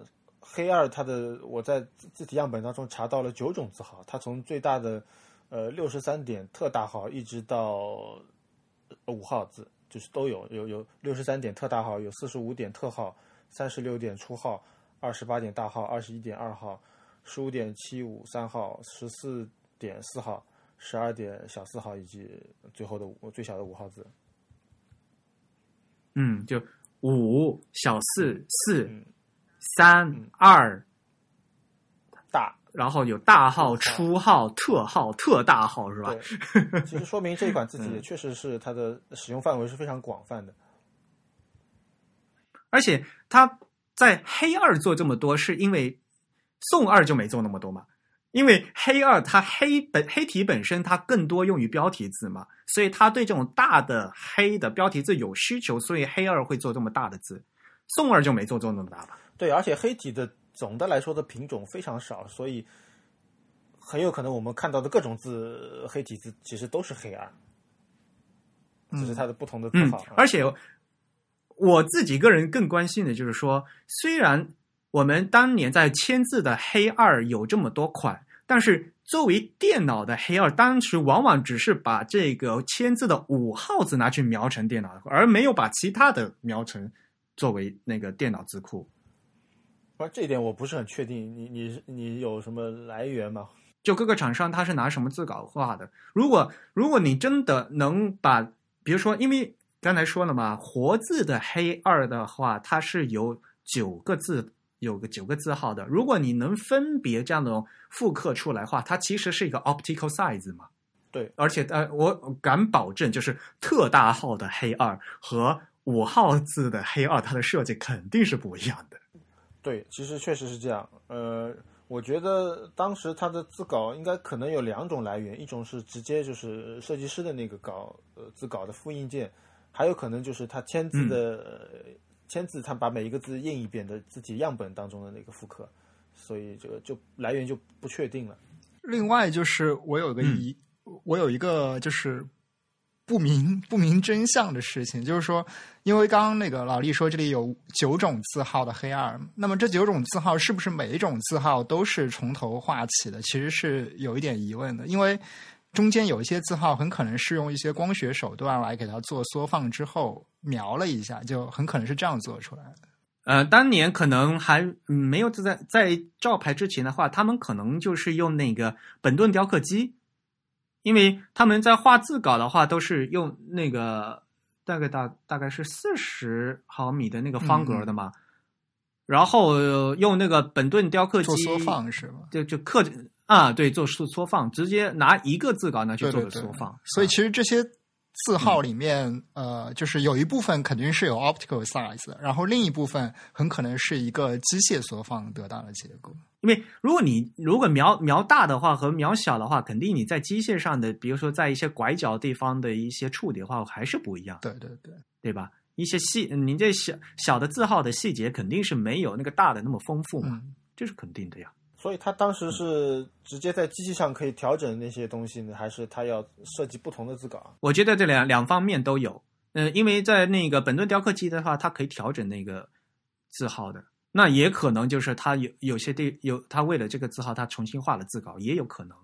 黑二它的我在字字体样本当中查到了九种字号，它从最大的呃六十三点特大号一直到五号字，就是都有，有有六十三点特大号，有四十五点特号，三十六点初号，二十八点大号，二十一点二号，十五点七五三号，十四点四号。十二点小四号以及最后的五最小的五号字。嗯，就五小四四嗯三二，大然后有大号、初初号、特号、特大号，是吧？对，其实说明这一款字体 [laughs] 也确实是它的使用范围是非常广泛的。而且它在黑二做这么多，是因为宋二就没做那么多嘛？因为黑二它黑本黑体本身它更多用于标题字嘛，所以它对这种大的黑的标题字有需求，所以黑二会做这么大的字。宋二就没做做那么大吧？对，而且黑体的总的来说的品种非常少，所以很有可能我们看到的各种字黑体字其实都是黑二，只是它的不同的字嗯号。，而且我自己个人更关心的就是说，虽然我们当年在签字的黑二有这么多款，但是作为电脑的黑二，当时往往只是把这个签字的五号字拿去描成电脑的，而没有把其他的描成作为那个电脑字库。而这一点我不是很确定，你你你有什么来源吗？就各个厂商他是拿什么字稿画的。如果如果你真的能把，比如说，因为刚才说了嘛，活字的黑二的话，它是有九个字，有个九个字号的。如果你能分别这样的复刻出来的话，它其实是一个 optical size 嘛。对，而且呃，我敢保证，就是特大号的黑二和五号字的黑二，它的设计肯定是不一样的。对，其实确实是这样。呃，我觉得当时他的自稿应该可能有两种来源，一种是直接就是设计师的那个稿呃自稿的复印件，还有可能就是他签字的、呃签字，他把每一个字印一遍的自己样本当中的那个复刻，所以这个就来源就不确定了。另外就是我有个疑，我有一个就是不明不明真相的事情，就是说，因为刚刚那个老厉说这里有九种字号的黑二，那么这九种字号是不是每一种字号都是从头画起的？其实是有一点疑问的，因为中间有一些字号很可能是用一些光学手段来给它做缩放之后描了一下，就很可能是这样做出来的。呃，当年可能还没有在在照牌之前的话，他们可能就是用那个本顿雕刻机，因为他们在画字稿的话都是用那个大概大大概是四十毫米的那个方格的嘛，然后呃用那个本顿雕刻机做缩放是吗？就就刻啊，对，做缩缩放，直接拿一个字稿呢去做的对对对缩放，所以啊。其实这些字嗯号里面，呃，就是有一部分肯定是有 optical size，的然后另一部分很可能是一个机械缩放得到的结果。因为如果你如果描描大的话和描小的话，肯定你在机械上的，比如说在一些拐角地方的一些处理的话，还是不一样，对对对，对吧？一些细，您这小小的字号的细节肯定是没有那个大的那么丰富嘛，嗯，这是肯定的呀。所以他当时是直接在机器上可以调整那些东西呢，还是他要设计不同的字稿啊？我觉得这两两方面都有。嗯、因为在那个本顿雕刻机的话，它可以调整那个字号的。那也可能就是他有有些地有，他为了这个字号，他重新画了字稿，也有可能。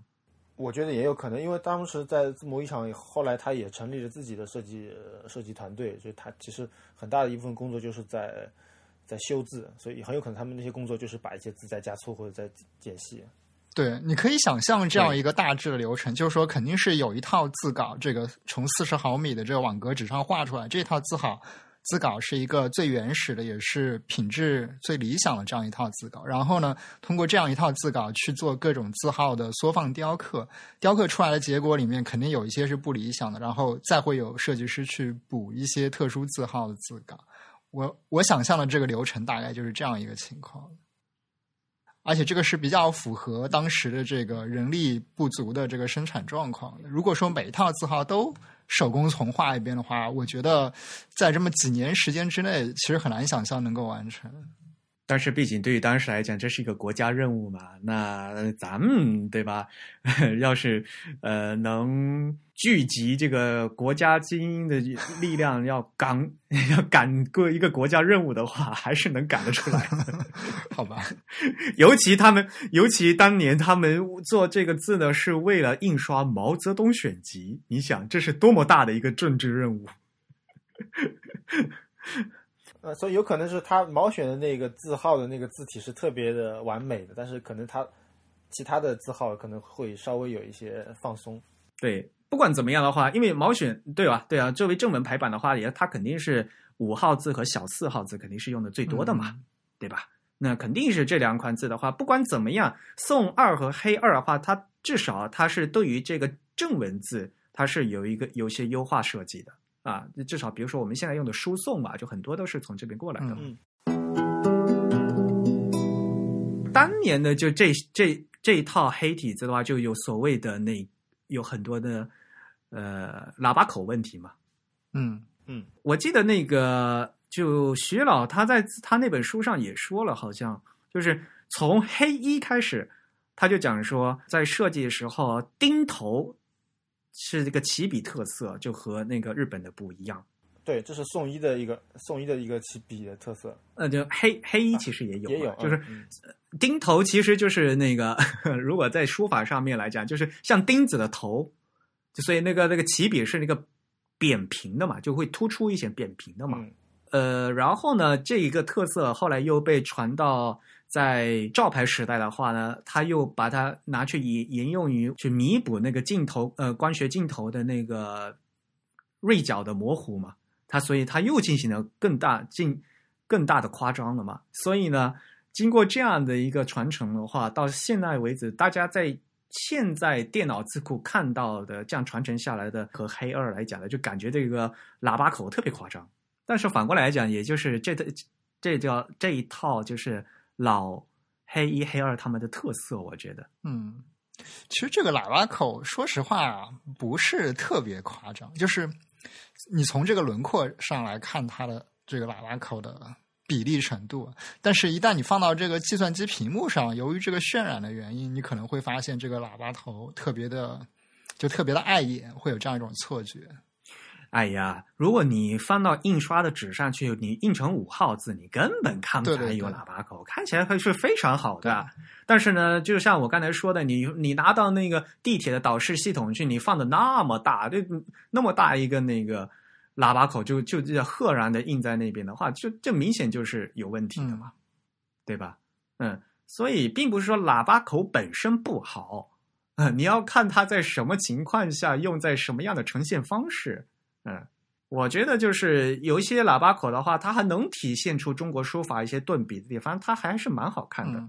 我觉得也有可能，因为当时在字模一厂，后来他也成立了自己的设计呃设计团队，所以他其实很大的一部分工作就是在在修字，所以很有可能他们那些工作就是把一些字再加粗或者再减细。对，你可以想象这样一个大致的流程，就是说肯定是有一套字稿，这个从四十毫米的这个网格纸上画出来，这套字号字稿是一个最原始的，也是品质最理想的这样一套字稿。然后呢，通过这样一套字稿去做各种字号的缩放雕刻，雕刻出来的结果里面肯定有一些是不理想的，然后再会有设计师去补一些特殊字号的字稿。我我想象的这个流程大概就是这样一个情况。而且这个是比较符合当时的这个人力不足的这个生产状况的。如果说每一套字号都手工重画一遍的话，我觉得在这么几年时间之内，其实很难想象能够完成。但是毕竟对于当时来讲，这是一个国家任务嘛，那咱们对吧？[laughs] 要是呃能聚集这个国家精英的力量，要赶 [laughs] 要赶过一个国家任务的话，还是能赶得出来。[laughs] 好吧，尤其他们，尤其当年他们做这个字呢，是为了印刷毛泽东选集。你想，这是多么大的一个政治任务！呃，所以有可能是他毛选的那个字号的那个字体是特别的完美的，但是可能他其他的字号可能会稍微有一些放松。对，不管怎么样的话，因为毛选对吧？对啊，作为正文排版的话，也它肯定是五号字和小四号字肯定是用的最多的嘛，对吧？那肯定是这两款字的话，不管怎么样，宋二和黑二的话，它至少它是对于这个正文字，它是有一个有些优化设计的啊。至少比如说我们现在用的输送嘛，就很多都是从这边过来的。嗯当年的就这这这一套黑体字的话，就有所谓的那有很多的呃喇叭口问题嘛。嗯我记得那个就徐老他在他那本书上也说了，好像就是从黑一开始，他就讲说，在设计的时候，钉头是这个起笔特色，就和那个日本的不一样。对，这是宋一的一个宋一的一个起笔的特色，呃，就黑黑衣其实也有嘛，也有就是嗯钉头其实就是那个，[laughs] 如果在书法上面来讲，就是像钉子的头，就所以那个那个起笔是那个扁平的嘛，就会突出一些扁平的嘛。嗯呃，然后呢，这一个特色后来又被传到在照牌时代的话呢，他又把它拿去沿沿用于去弥补那个镜头呃光学镜头的那个锐角的模糊嘛，他所以他又进行了更大进更大的夸张了嘛，所以呢，经过这样的一个传承的话，到现在为止，大家在现在电脑字库看到的这样传承下来的和黑二来讲的，就感觉这个喇叭口特别夸张。但是反过来讲，也就是这这这叫这一套就是老黑一黑二他们的特色，我觉得。嗯，其实这个喇叭口，说实话不是特别夸张，就是你从这个轮廓上来看它的这个喇叭口的比例程度，但是一旦你放到这个计算机屏幕上，由于这个渲染的原因，你可能会发现这个喇叭头特别的就特别的碍眼，会有这样一种错觉。哎呀，如果你放到印刷的纸上去，你印成五号字，你根本看不出来有对对对喇叭口，看起来会是非常好的。但是呢，就像我刚才说的，你你拿到那个地铁的导视系统去，你放的那么大，这那么大一个那个喇叭口就，就就赫然的印在那边的话，就这明显就是有问题的嘛，对吧？嗯，所以并不是说喇叭口本身不好，嗯，你要看它在什么情况下用在什么样的呈现方式。嗯，我觉得就是有一些喇叭口的话，它还能体现出中国书法一些顿笔的地方，它还是蛮好看的。嗯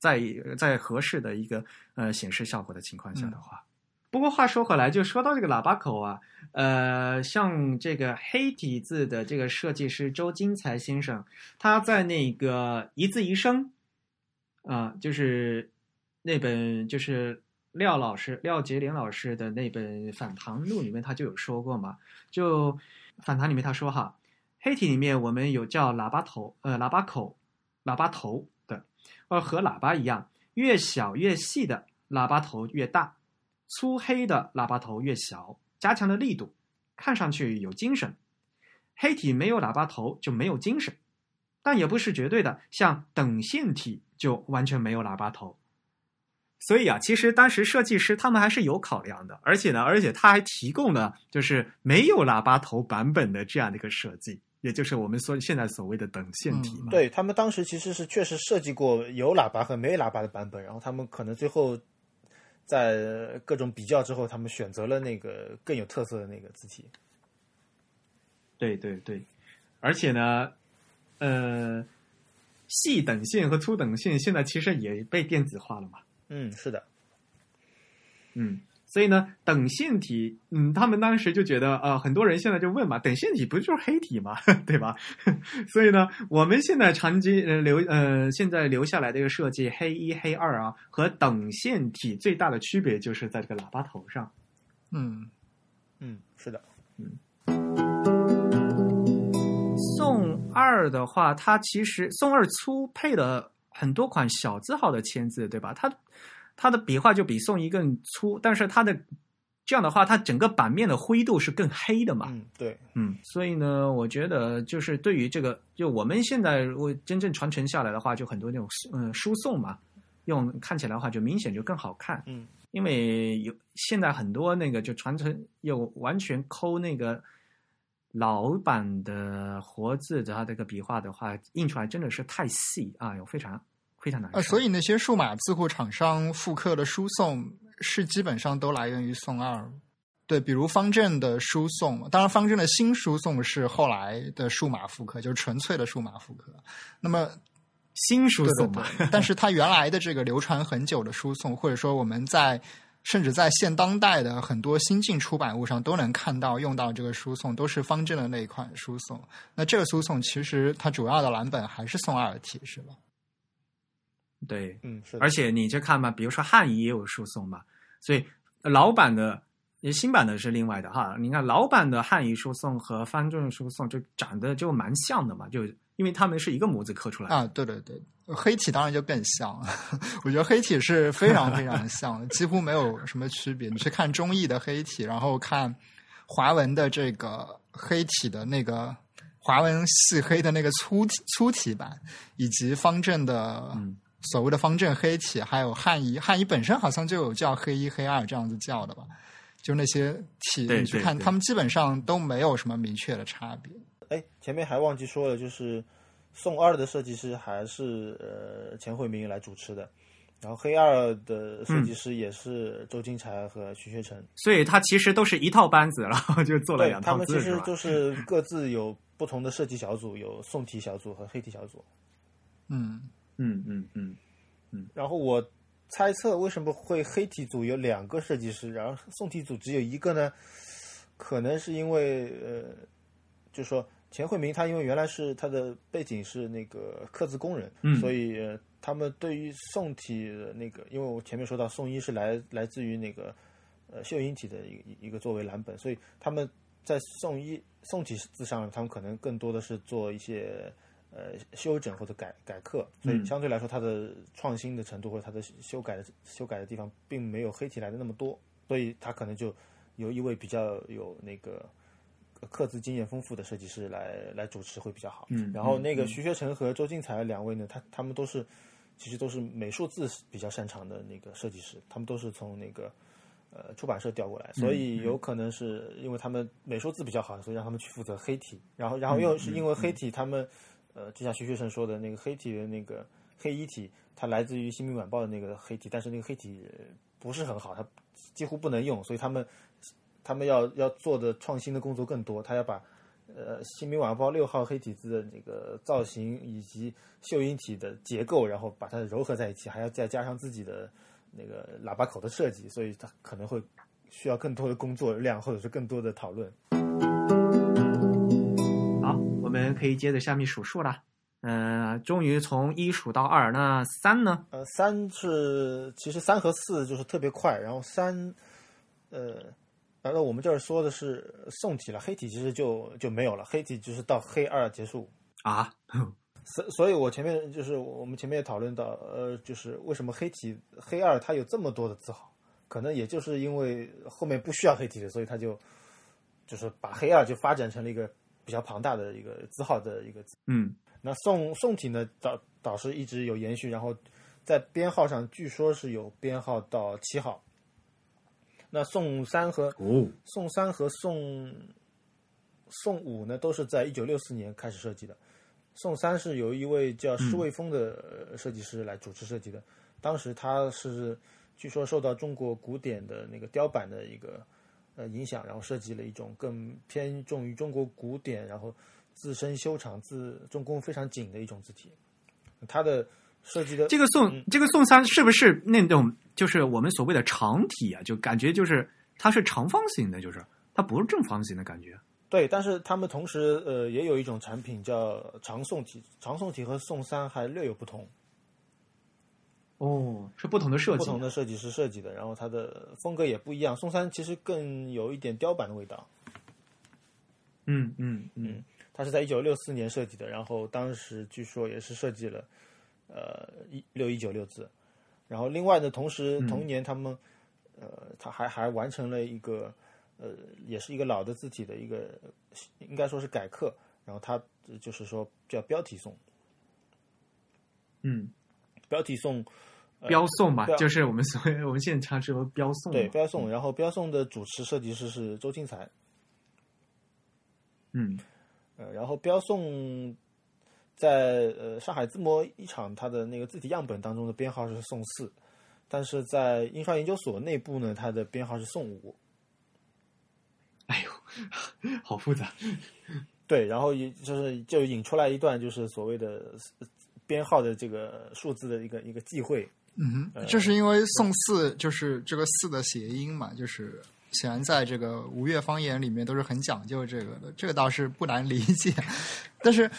在在合适的一个呃显示效果的情况下的话。不过话说回来，就说到这个喇叭口啊，呃，像这个黑体字的这个设计师周金才先生，他在那个一字一声啊、就是那本就是廖老师廖杰林老师的那本《反唐录》里面，他就有说过嘛，就反唐里面他说哈，黑体里面我们有叫喇叭头，呃，喇叭口、喇叭头的，呃，和喇叭一样，越小越细的喇叭头越大，粗黑的喇叭头越小，加强了力度，看上去有精神。黑体没有喇叭头就没有精神，但也不是绝对的，像等线体就完全没有喇叭头。所以啊，其实当时设计师他们还是有考量的，而且呢，而且他还提供了就是没有喇叭头版本的这样的一个设计，也就是我们说现在所谓的等线体嘛。对他们当时其实是确实设计过有喇叭和没喇叭的版本，然后他们可能最后在各种比较之后，他们选择了那个更有特色的那个字体。对对对，而且呢，呃，细等线和粗等线现在其实也被电子化了嘛。嗯，是的，嗯，所以呢，等线体，嗯，他们当时就觉得，呃，很多人现在就问嘛，等线体不就是黑体嘛？[laughs] 对吧？[laughs] 所以呢，我们现在长期呃留呃现在留下来的一个设计，黑一、黑二啊，和等线体最大的区别就是在这个喇叭头上。嗯嗯，是的，嗯宋二的话，它其实宋二粗配了很多款小字号的签字，对吧？它它的笔画就比宋一更粗，但是它的这样的话，它整个版面的灰度是更黑的嘛。嗯，对，嗯，所以呢，我觉得就是对于这个，就我们现在如果真正传承下来的话，就很多那种嗯书送嘛，用看起来的话就明显就更好看。嗯，因为有现在很多那个就传承又完全抠那个老版的活字的它这个笔画的话，印出来真的是太细啊，有非常非常难受。呃，所以那些数码字库厂商复刻的输送是基本上都来源于宋二。对，比如方正的输送，当然方正的新输送是后来的数码复刻，就是纯粹的数码复刻。那么新书对送嘛，对对，但是 [laughs] 它原来的这个流传很久的输送，或者说我们在甚至在现当代的很多新晋出版物上都能看到用到这个输送，都是方正的那一款输送。那这个输送其实它主要的蓝本还是宋二体，是吧？对，嗯，是，而且你就看嘛，比如说汉仪也有输送嘛，所以老版的、新版的是另外的哈。你看老版的汉仪输送和方正输送就长得就蛮像的嘛，就因为他们是一个模子刻出来的。啊，对对对，黑体当然就更像了。[laughs] 我觉得黑体是非常非常像的，几乎没有什么区别。你去看中译的黑体，然后看华文的这个黑体的那个华文细黑的那个粗体粗体版，以及方正的。嗯所谓的方正黑体，还有汉仪，汉仪本身好像就有叫黑一、黑二这样子叫的吧？就那些体，你去看，他们基本上都没有什么明确的差别。哎，前面还忘记说了，就是宋二的设计师还是呃钱惠明来主持的，然后黑二的设计师也是周金才和徐学成。所以他其实都是一套班子，然后就做了两套他们其实？就是各自有不同的设计小组，有宋体小组和黑体小组。嗯嗯，嗯嗯嗯，然后我猜测为什么会黑体组有两个设计师，然后宋体组只有一个呢？可能是因为呃，就是说钱惠明他因为原来是他的背景是那个刻字工人，嗯所以、呃他们对于宋体的那个，因为我前面说到宋衣是来来自于那个呃秀英体的一个一个作为蓝本，所以他们在宋衣宋体字上，他们可能更多的是做一些。呃，修整或者改改刻，所以嗯相对来说，它的创新的程度或者它的修改的修改的地方，并没有黑体来的那么多，所以它可能就有一位比较有那个呃刻字经验丰富的设计师来来主持会比较好。嗯然后那个嗯徐学成和周金才两位呢，他他们都是其实都是美术字比较擅长的那个设计师，他们都是从那个呃出版社调过来，所以有可能是因为他们美术字比较好，所以让他们去负责黑体，然后然后又是因为黑体他们。呃，就像徐学成说的那个黑体的那个黑一体，它来自于《新民晚报》的那个黑体，但是那个黑体呃不是很好，它几乎不能用，所以他们他们要要做的创新的工作更多，他要把呃《新民晚报》六号黑体字的这个造型以及秀英体的结构，然后把它糅合在一起，还要再加上自己的那个喇叭口的设计，所以它可能会需要更多的工作量，或者是更多的讨论。好，我们可以接着下面数数了。呃，终于从一数到二，那三呢？呃，三是其实三和四就是特别快，然后三，呃，然后我们这儿说的是宋体了，黑体其实就就没有了，黑体就是到黑二结束。啊，所所以，我前面就是我们前面也讨论到，呃，就是为什么黑体黑二它有这么多的字号，可能也就是因为后面不需要黑体了，所以它就就是把黑二就发展成了一个比较庞大的一个字号的一个字。嗯那宋宋体呢，导导是一直有延续，然后在编号上据说是有编号到七号。那宋三和哦，宋三和宋宋五呢，都是在一九六四年开始设计的。宋三是由一位叫施卫峰的呃设计师来主持设计的，当时他是据说受到中国古典的那个雕版的一个呃影响，然后设计了一种更偏重于中国古典，然后自身修长、自重工非常紧的一种字体。它的设计的这个宋这个宋三是不是那种就是我们所谓的长体啊？就感觉就是它是长方形的，就是它不是正方形的感觉。对，但是他们同时呃也有一种产品叫长宋体，长宋体和宋三还略有不同，哦，是不同的设计不。同的设计师设计的，然后它的风格也不一样。宋三其实更有一点雕版的味道，嗯嗯嗯它是在一九六四年设计的，然后当时据说也是设计了呃一六一九六字，然后另外呢，同时同一年他们、呃他还还完成了一个呃也是一个老的字体的一个应该说是改刻，然后它呃就是说叫标题宋，嗯，标题宋。标宋吧，标就是我们所谓我们现在常说标宋嘛。对标宋，然后标宋的主持设计师是周金才，嗯。呃，然后标宋在呃上海自模一厂它的那个字体样本当中的编号是宋四，但是在印刷研究所内部呢，它的编号是宋五。哎呦，[laughs] 好复杂。对，然后也就是就引出来一段就是所谓的呃编号的这个数字的一个一个忌讳。嗯哼，这是因为宋四就是这个四的谐音嘛，就是显然在这个吴越方言里面都是很讲究这个的，这个倒是不难理解。但是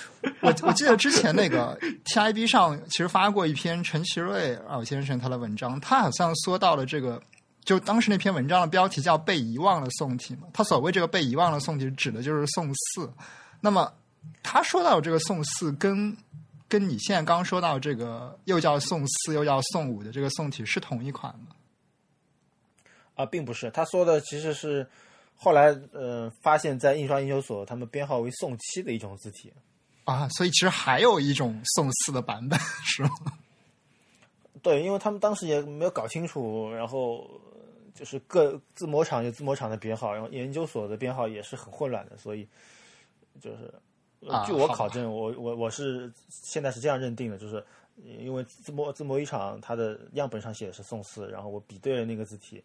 我我记得之前那个 [laughs] TIB 上其实发过一篇陈其瑞老先生他的文章，他好像说到了这个，就当时那篇文章的标题叫“被遗忘的宋体”嘛，他所谓这个被遗忘的宋体指的就是宋四。那么他说到这个宋四跟跟你现在刚说到这个又叫宋四又叫宋五的这个宋体是同一款吗？啊，并不是，他说的其实是后来呃发现，在印刷研究所他们编号为宋七的一种字体。啊，所以其实还有一种宋四的版本是吗？[laughs] 对，因为他们当时也没有搞清楚，然后就是各字模厂有字模厂的编号，然后研究所的编号也是很混乱的，所以就是、据我考证，我我我是现在是这样认定的，就是因为字模字模一厂它的样本上写的是宋四，然后我比对了那个字体，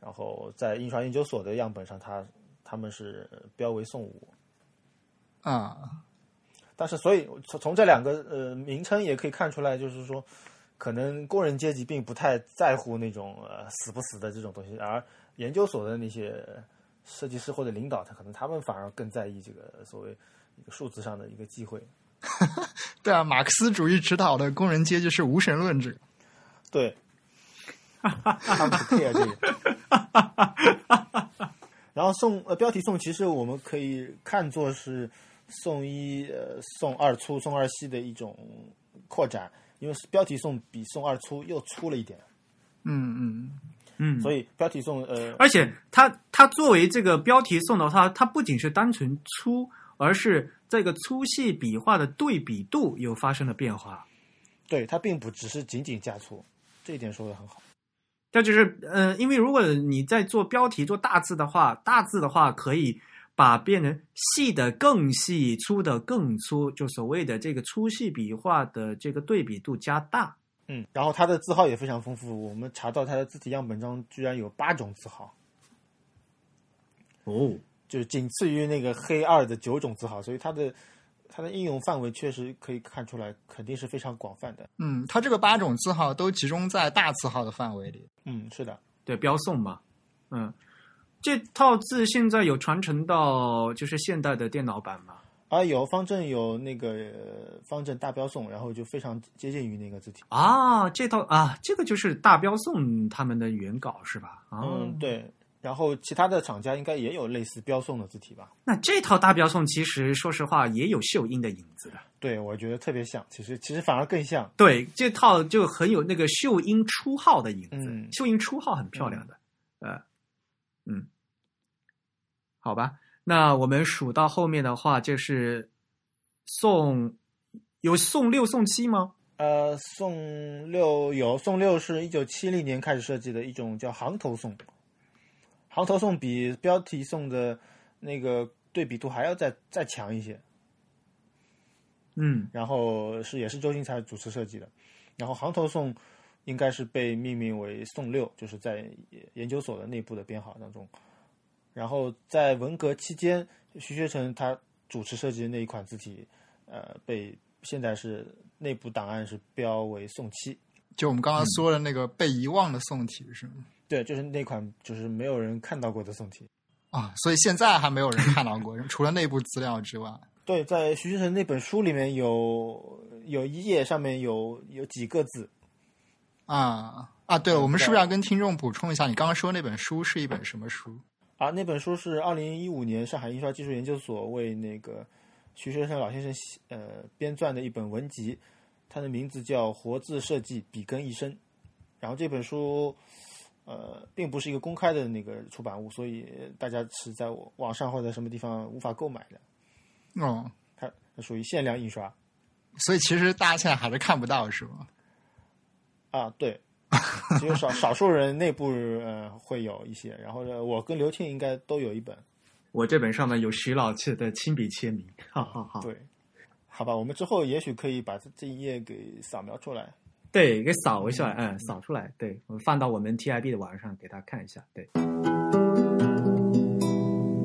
然后在印刷研究所的样本上它他们是标为宋五，啊，但是，所以从从这两个呃名称也可以看出来，就是说，可能工人阶级并不太在乎那种呃死不死的这种东西，而研究所的那些设计师或者领导，他可能他们反而更在意这个所谓一个数字上的一个忌讳。[laughs] 对啊，马克思主义指导的工人阶级是无神论者。对，他们不 care 这个。[laughs] 然后送呃标题送，其实我们可以看作是送一呃送二粗送二细的一种扩展，因为标题送比送二粗又粗了一点，嗯嗯，嗯，所以标题送呃而且它它作为这个标题送的话，它不仅是单纯粗，而是这个粗细笔画的对比度又发生了变化。对它并不只是仅仅加粗，这一点说的很好。这就是呃，因为如果你在做标题做大字的话，大字的话可以把变成细的更细，粗的更粗，就所谓的这个粗细笔画的这个对比度加大。嗯，然后它的字号也非常丰富，我们查到它的字体样本中居然有八种字号。哦，就是仅次于那个黑二的九种字号，所以它的它的应用范围确实可以看出来，肯定是非常广泛的。嗯，它这个八种字号都集中在大字号的范围里。嗯，是的，对，标送嘛，嗯，这套字现在有传承到就是现代的电脑版吗？啊，有方正有那个呃方正大标送，然后就非常接近于那个字体。啊，这套啊，这个就是大标送他们的原稿是吧？啊、嗯，对。然后其他的厂家应该也有类似标送的字体吧？那这套大标送其实说实话也有秀英的影子的。对，我觉得特别像，其实其实反而更像。对，这套就很有那个秀英初号的影子。嗯秀英初号很漂亮的，呃，嗯，好吧。那我们数到后面的话，就是宋有宋六、宋七吗？呃，宋六有宋六是一九七零年开始设计的一种叫行头宋，行头宋比标题宋的那个对比度还要再再强一些。嗯，然后是也是周星才主持设计的，然后行头宋应该是被命名为宋六，就是在研究所的内部的编号当中。然后在文革期间，徐学成他主持设计的那一款字体，呃，被现在是内部档案是标为宋七。就我们刚刚说的那个被遗忘的宋体是吗？对，就是那款就是没有人看到过的宋体。啊，所以现在还没有人看到过，[laughs] 除了内部资料之外。对，在徐学成那本书里面有有一页上面有有几个字，啊啊，对我们是不是要跟听众补充一下，你刚刚说那本书是一本什么书？啊，那本书是二零一五年上海印刷技术研究所为那个徐学成老先生写呃编撰的一本文集，它的名字叫《活字设计笔耕一生》。然后这本书呃并不是一个公开的那个出版物，所以大家是在网上或者什么地方无法购买的，哦，它它属于限量印刷所以其实大家现在还是看不到，是吗？啊，对。只有少少数人内部呃会有一些，然后呢，我跟刘庆应该都有一本。我这本上面有徐老师的亲笔签名，哈哈哈。对，好吧，我们之后也许可以把这这一页给扫描出来。对，给扫一下，嗯，扫出来，对，我们放到我们 TIB 的网上给大家看一下，对。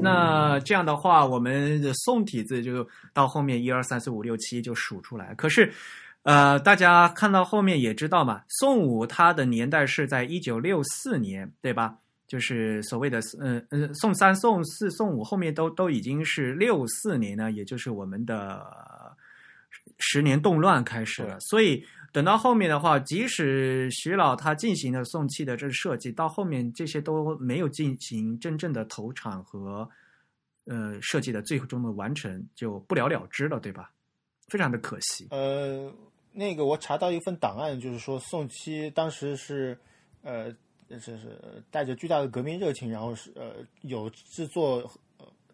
那这样的话，我们的宋体字就到后面一二三四五六七就数出来。可是，呃，大家看到后面也知道嘛，宋武它的年代是在一九六四年，对吧？就是所谓的嗯嗯，宋三、宋四、宋五后面都都已经是六四年呢，也就是我们的十年动乱开始了。所以等到后面的话，即使徐老他进行了宋气的这设计，到后面这些都没有进行真正的投产和呃设计的最终的完成，就不了了之了，对吧？非常的可惜。呃，那个我查到一份档案，就是说宋七当时是呃，这是带着巨大的革命热情，然后是呃有制作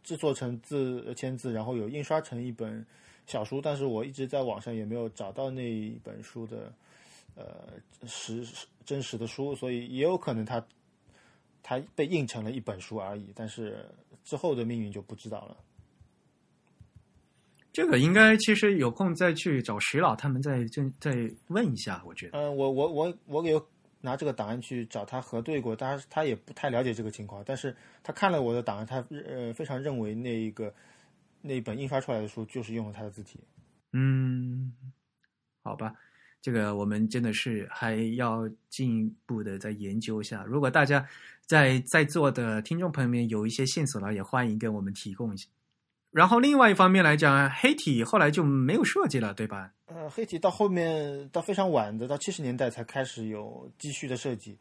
制作成字签字，然后有印刷成一本小书，但是我一直在网上也没有找到那一本书的呃实真实的书，所以也有可能它它被印成了一本书而已，但是之后的命运就不知道了。这个应该其实有空再去找徐老他们再再再问一下，我觉得。嗯，我我我我有拿这个档案去找他核对过，他他也不太了解这个情况，但是他看了我的档案，他呃非常认为那一个那一本印刷出来的书就是用了他的字体。嗯，好吧，这个我们真的是还要进一步的再研究一下。如果大家在在座的听众朋友们有一些线索呢，也欢迎跟我们提供一下。然后另外一方面来讲，黑体后来就没有设计了，对吧？呃，黑体到后面到非常晚的，到七十年代才开始有继续的设计。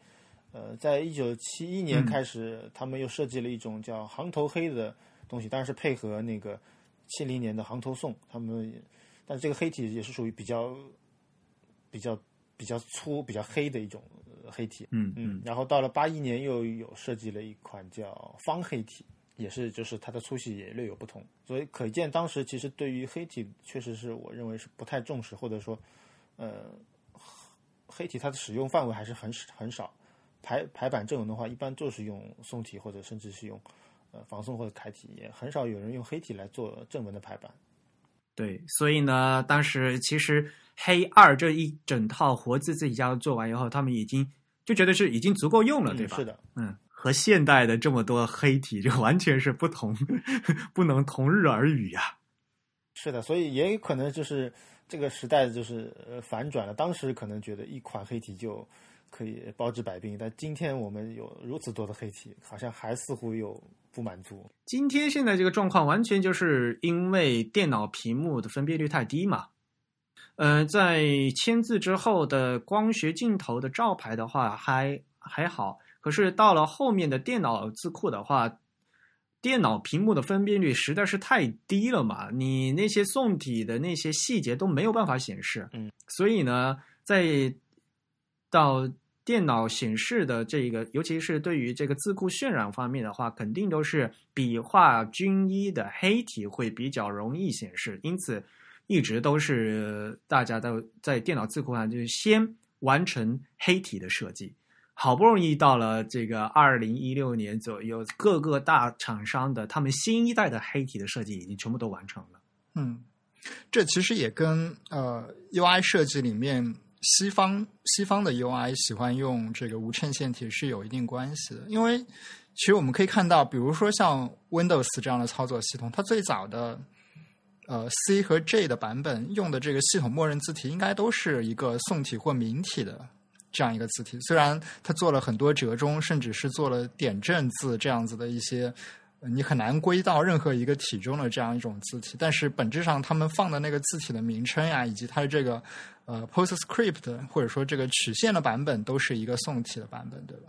呃，在一九七一年嗯开始，他们又设计了一种叫行头黑的东西，当然是配合那个七零年的行头宋，他们，但是这个黑体也是属于比较比较比较粗、比较黑的一种呃黑体。嗯嗯，然后到了八一年又有设计了一款叫方黑体，也是就是它的粗细也略有不同，所以可见当时其实对于黑体确实是我认为是不太重视，或者说，呃，黑体它的使用范围还是很很少。排排版阵容的话，一般就是用宋体或者甚至是用呃仿宋或者楷体，也很少有人用黑体来做正文的排版。对，所以呢，当时其实黑二这一整套活字自己家做完以后，他们已经就觉得是已经足够用了，对吧？嗯是的，嗯，和现代的这么多黑体，就完全是不同，不能同日而语呀、是的，所以也有可能就是这个时代就是呃反转了。当时可能觉得一款黑体就可以包治百病，但今天我们有如此多的黑体，好像还似乎有不满足。今天现在这个状况，完全就是因为电脑屏幕的分辨率太低嘛。呃，在签字之后的光学镜头的照牌的话还还好，可是到了后面的电脑字库的话，电脑屏幕的分辨率实在是太低了嘛，你那些宋体的那些细节都没有办法显示。嗯，所以呢，在到电脑显示的这个，尤其是对于这个字库渲染方面的话，肯定都是笔画均一的黑体会比较容易显示，因此一直都是大家都在电脑字库上就是先完成黑体的设计。好不容易到了这个二零一六年左右，各个大厂商的他们新一代的黑体的设计已经全部都完成了。嗯，这其实也跟呃 UI 设计里面西方西方的 UI 喜欢用这个无衬线体是有一定关系的，因为其实我们可以看到，比如说像 Windows 这样的操作系统，它最早的呃 C 和 J 的版本用的这个系统默认字体，应该都是一个宋体或明体的。这样一个字体，虽然它做了很多折中，甚至是做了点阵字这样子的一些，你很难归到任何一个体中的这样一种字体，但是本质上他们放的那个字体的名称呀，以及它的这个呃 PostScript 或者说这个曲线的版本，都是一个宋体的版本，对吧？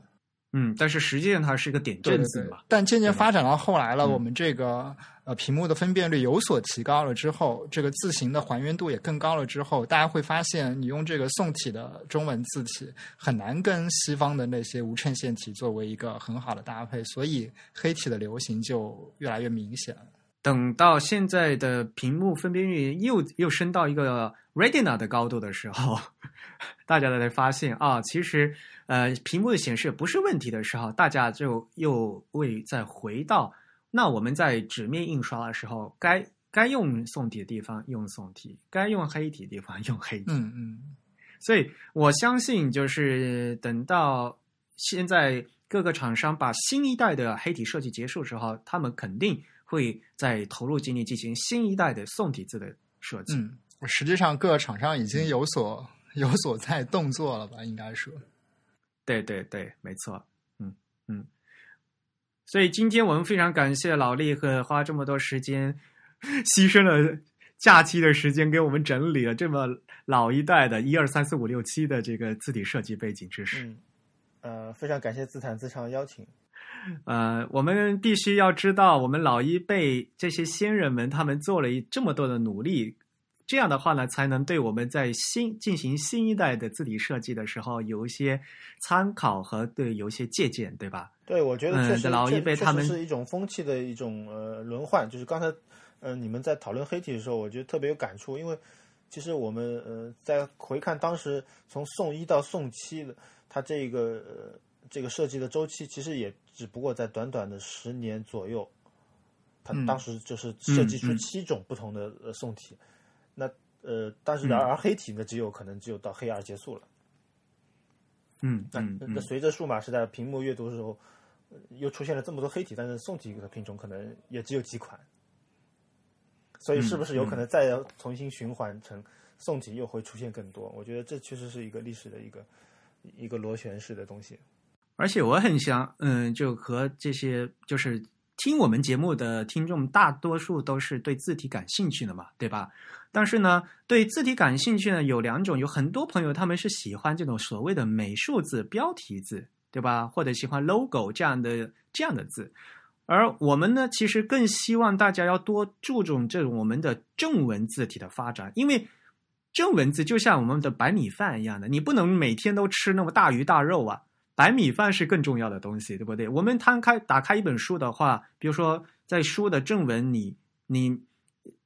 嗯，但是实际上它是一个点阵字嘛。但渐渐发展到后来了，嗯我们这个呃屏幕的分辨率有所提高了之后，这个字形的还原度也更高了之后，大家会发现，你用这个宋体的中文字体很难跟西方的那些无衬线体作为一个很好的搭配，所以黑体的流行就越来越明显了。等到现在的屏幕分辨率又又升到一个 Retina 的高度的时候，[laughs] 大家才发现啊，其实呃屏幕的显示不是问题的时候，大家就又会再回到那我们在纸面印刷的时候，该该用宋体的地方用宋体，该用黑体的地方用黑体。嗯嗯所以我相信，就是等到现在各个厂商把新一代的黑体设计结束之后，他们肯定会在投入精力进行新一代的宋体字的设计。嗯，实际上各个厂商已经有所 [laughs] 有所在动作了吧？应该说，对对对，没错，嗯嗯。所以今天我们非常感谢老厉和花这么多时间，[laughs] 牺牲了假期的时间给我们整理了这么老一代的一二三四五六七的这个字体设计背景知识。嗯，呃，非常感谢自弹自唱邀请。呃，我们必须要知道，我们老一辈这些先人们，他们做了一这么多的努力，这样的话呢，才能对我们在新进行新一代的字体设计的时候有一些参考和对有一些借鉴，对吧？对，我觉得嗯确实，老一辈他们实是一种风气的一种呃轮换。就是刚才呃你们在讨论黑体的时候，我觉得特别有感触，因为其实我们呃在回看当时从宋一到宋七的它这个呃这个设计的周期，其实也只不过在短短的十年左右，它嗯当时就是设计出七种不同的呃宋体。那呃，但是然而而黑体呢，只有可能只有到黑二结束了。嗯那那随着数码时代屏幕阅读的时候，呃又出现了这么多黑体，但是宋体的品种可能也只有几款，所以是不是有可能再要重新循环成宋体又会出现更多？我觉得这确实是一个历史的一个一个螺旋式的东西。而且我很想，嗯，就和这些就是听我们节目的听众，大多数都是对字体感兴趣的嘛，对吧？但是呢，对字体感兴趣呢有两种，有很多朋友他们是喜欢这种所谓的美术字、标题字，对吧？或者喜欢 logo 这样的这样的字。而我们呢，其实更希望大家要多注重这种我们的正文字体的发展，因为正文字就像我们的白米饭一样的，你不能每天都吃那么大鱼大肉啊。白米饭是更重要的东西，对不对？我们摊开打开一本书的话，比如说在书的正文你你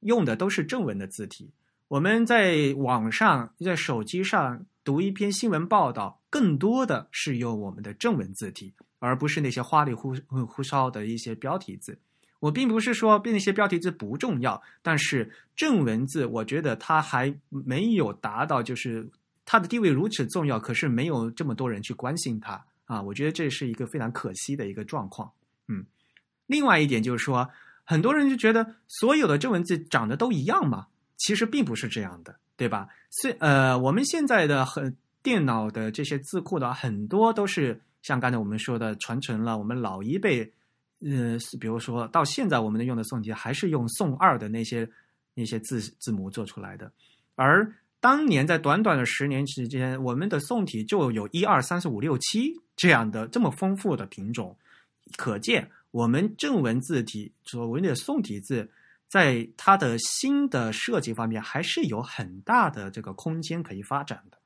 用的都是正文的字体。我们在网上、在手机上读一篇新闻报道，更多的是用我们的正文字体，而不是那些花里胡胡哨的一些标题字。我并不是说那些标题字不重要，但是正文字，我觉得它还没有达到就是它的地位如此重要，可是没有这么多人去关心它，啊，我觉得这是一个非常可惜的一个状况。嗯，另外一点就是说，很多人就觉得所有的中文字长得都一样嘛，其实并不是这样的，对吧？虽呃，我们现在的很电脑的这些字库的很多都是像刚才我们说的传承了我们老一辈，呃，比如说到现在我们用的宋体还是用宋二的那些那些字字母做出来的，而当年在短短的十年时间，我们的宋体就有一二三四五六七这样的这么丰富的品种，可见我们正文字体所谓的宋体字，在它的新的设计方面还是有很大的这个空间可以发展的，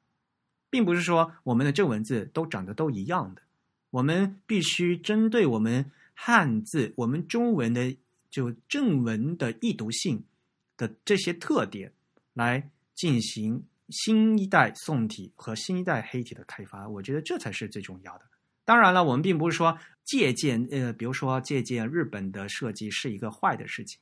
并不是说我们的正文字都长得都一样的，我们必须针对我们汉字、我们中文的就正文的易读性的这些特点来。进行新一代宋体和新一代黑体的开发，我觉得这才是最重要的。当然了，我们并不是说借鉴，呃，比如说借鉴日本的设计是一个坏的事情。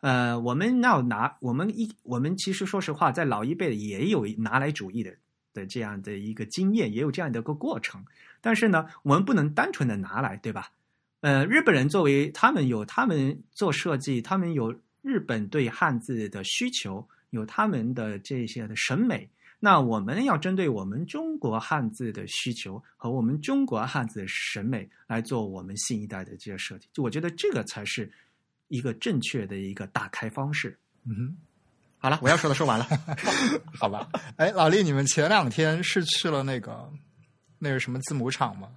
呃，我们要拿我们一，我们其实说实话，在老一辈也有拿来主义的的这样的一个经验，也有这样的一个过程。但是呢，我们不能单纯的拿来，对吧？呃，日本人作为他们有他们做设计，他们有日本对汉字的需求。有他们的这些的审美，那我们要针对我们中国汉字的需求和我们中国汉字的审美来做我们新一代的这些设计，就我觉得这个才是一个正确的一个打开方式。嗯，好了，我要说的说完了，[laughs] 好吧？哎，老李，你们前两天是去了那个那个什么字母厂吗？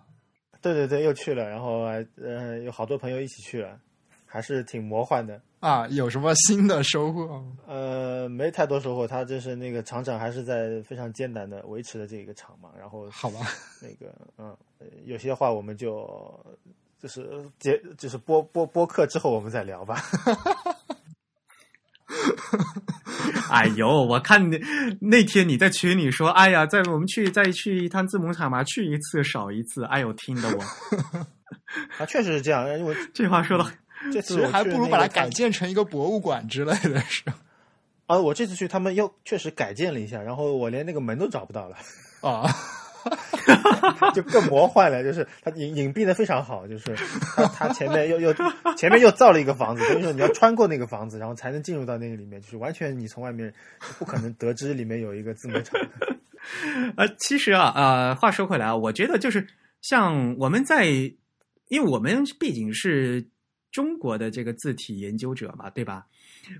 对对对，又去了，然后呃，有好多朋友一起去了，还是挺魔幻的。啊，有什么新的收获？呃，没太多收获。他就是那个厂长，还是在非常艰难的维持的这个厂嘛。然后，好吧，那个，嗯，有些话我们就就是结，就是播播播客之后我们再聊吧。[laughs] 哎呦，我看那那天你在群里说，哎呀，在我们去再去一趟字母厂嘛，去一次少一次。哎呦，听得我，[laughs] 啊，确实是这样，因为这话说的。这次还不如把它改建成一个博物馆之类的，是啊，我这次去，他们又确实改建了一下，然后我连那个门都找不到了啊，[laughs] 就更魔幻了。就是它隐隐蔽的非常好，就是它它前面又又前面又造了一个房子，所以说你要穿过那个房子，然后才能进入到那个里面，就是完全你从外面不可能得知里面有一个字母厂。[laughs] 呃，其实啊，呃，话说回来啊，我觉得就是像我们在，因为我们毕竟是。中国的这个字体研究者嘛，对吧？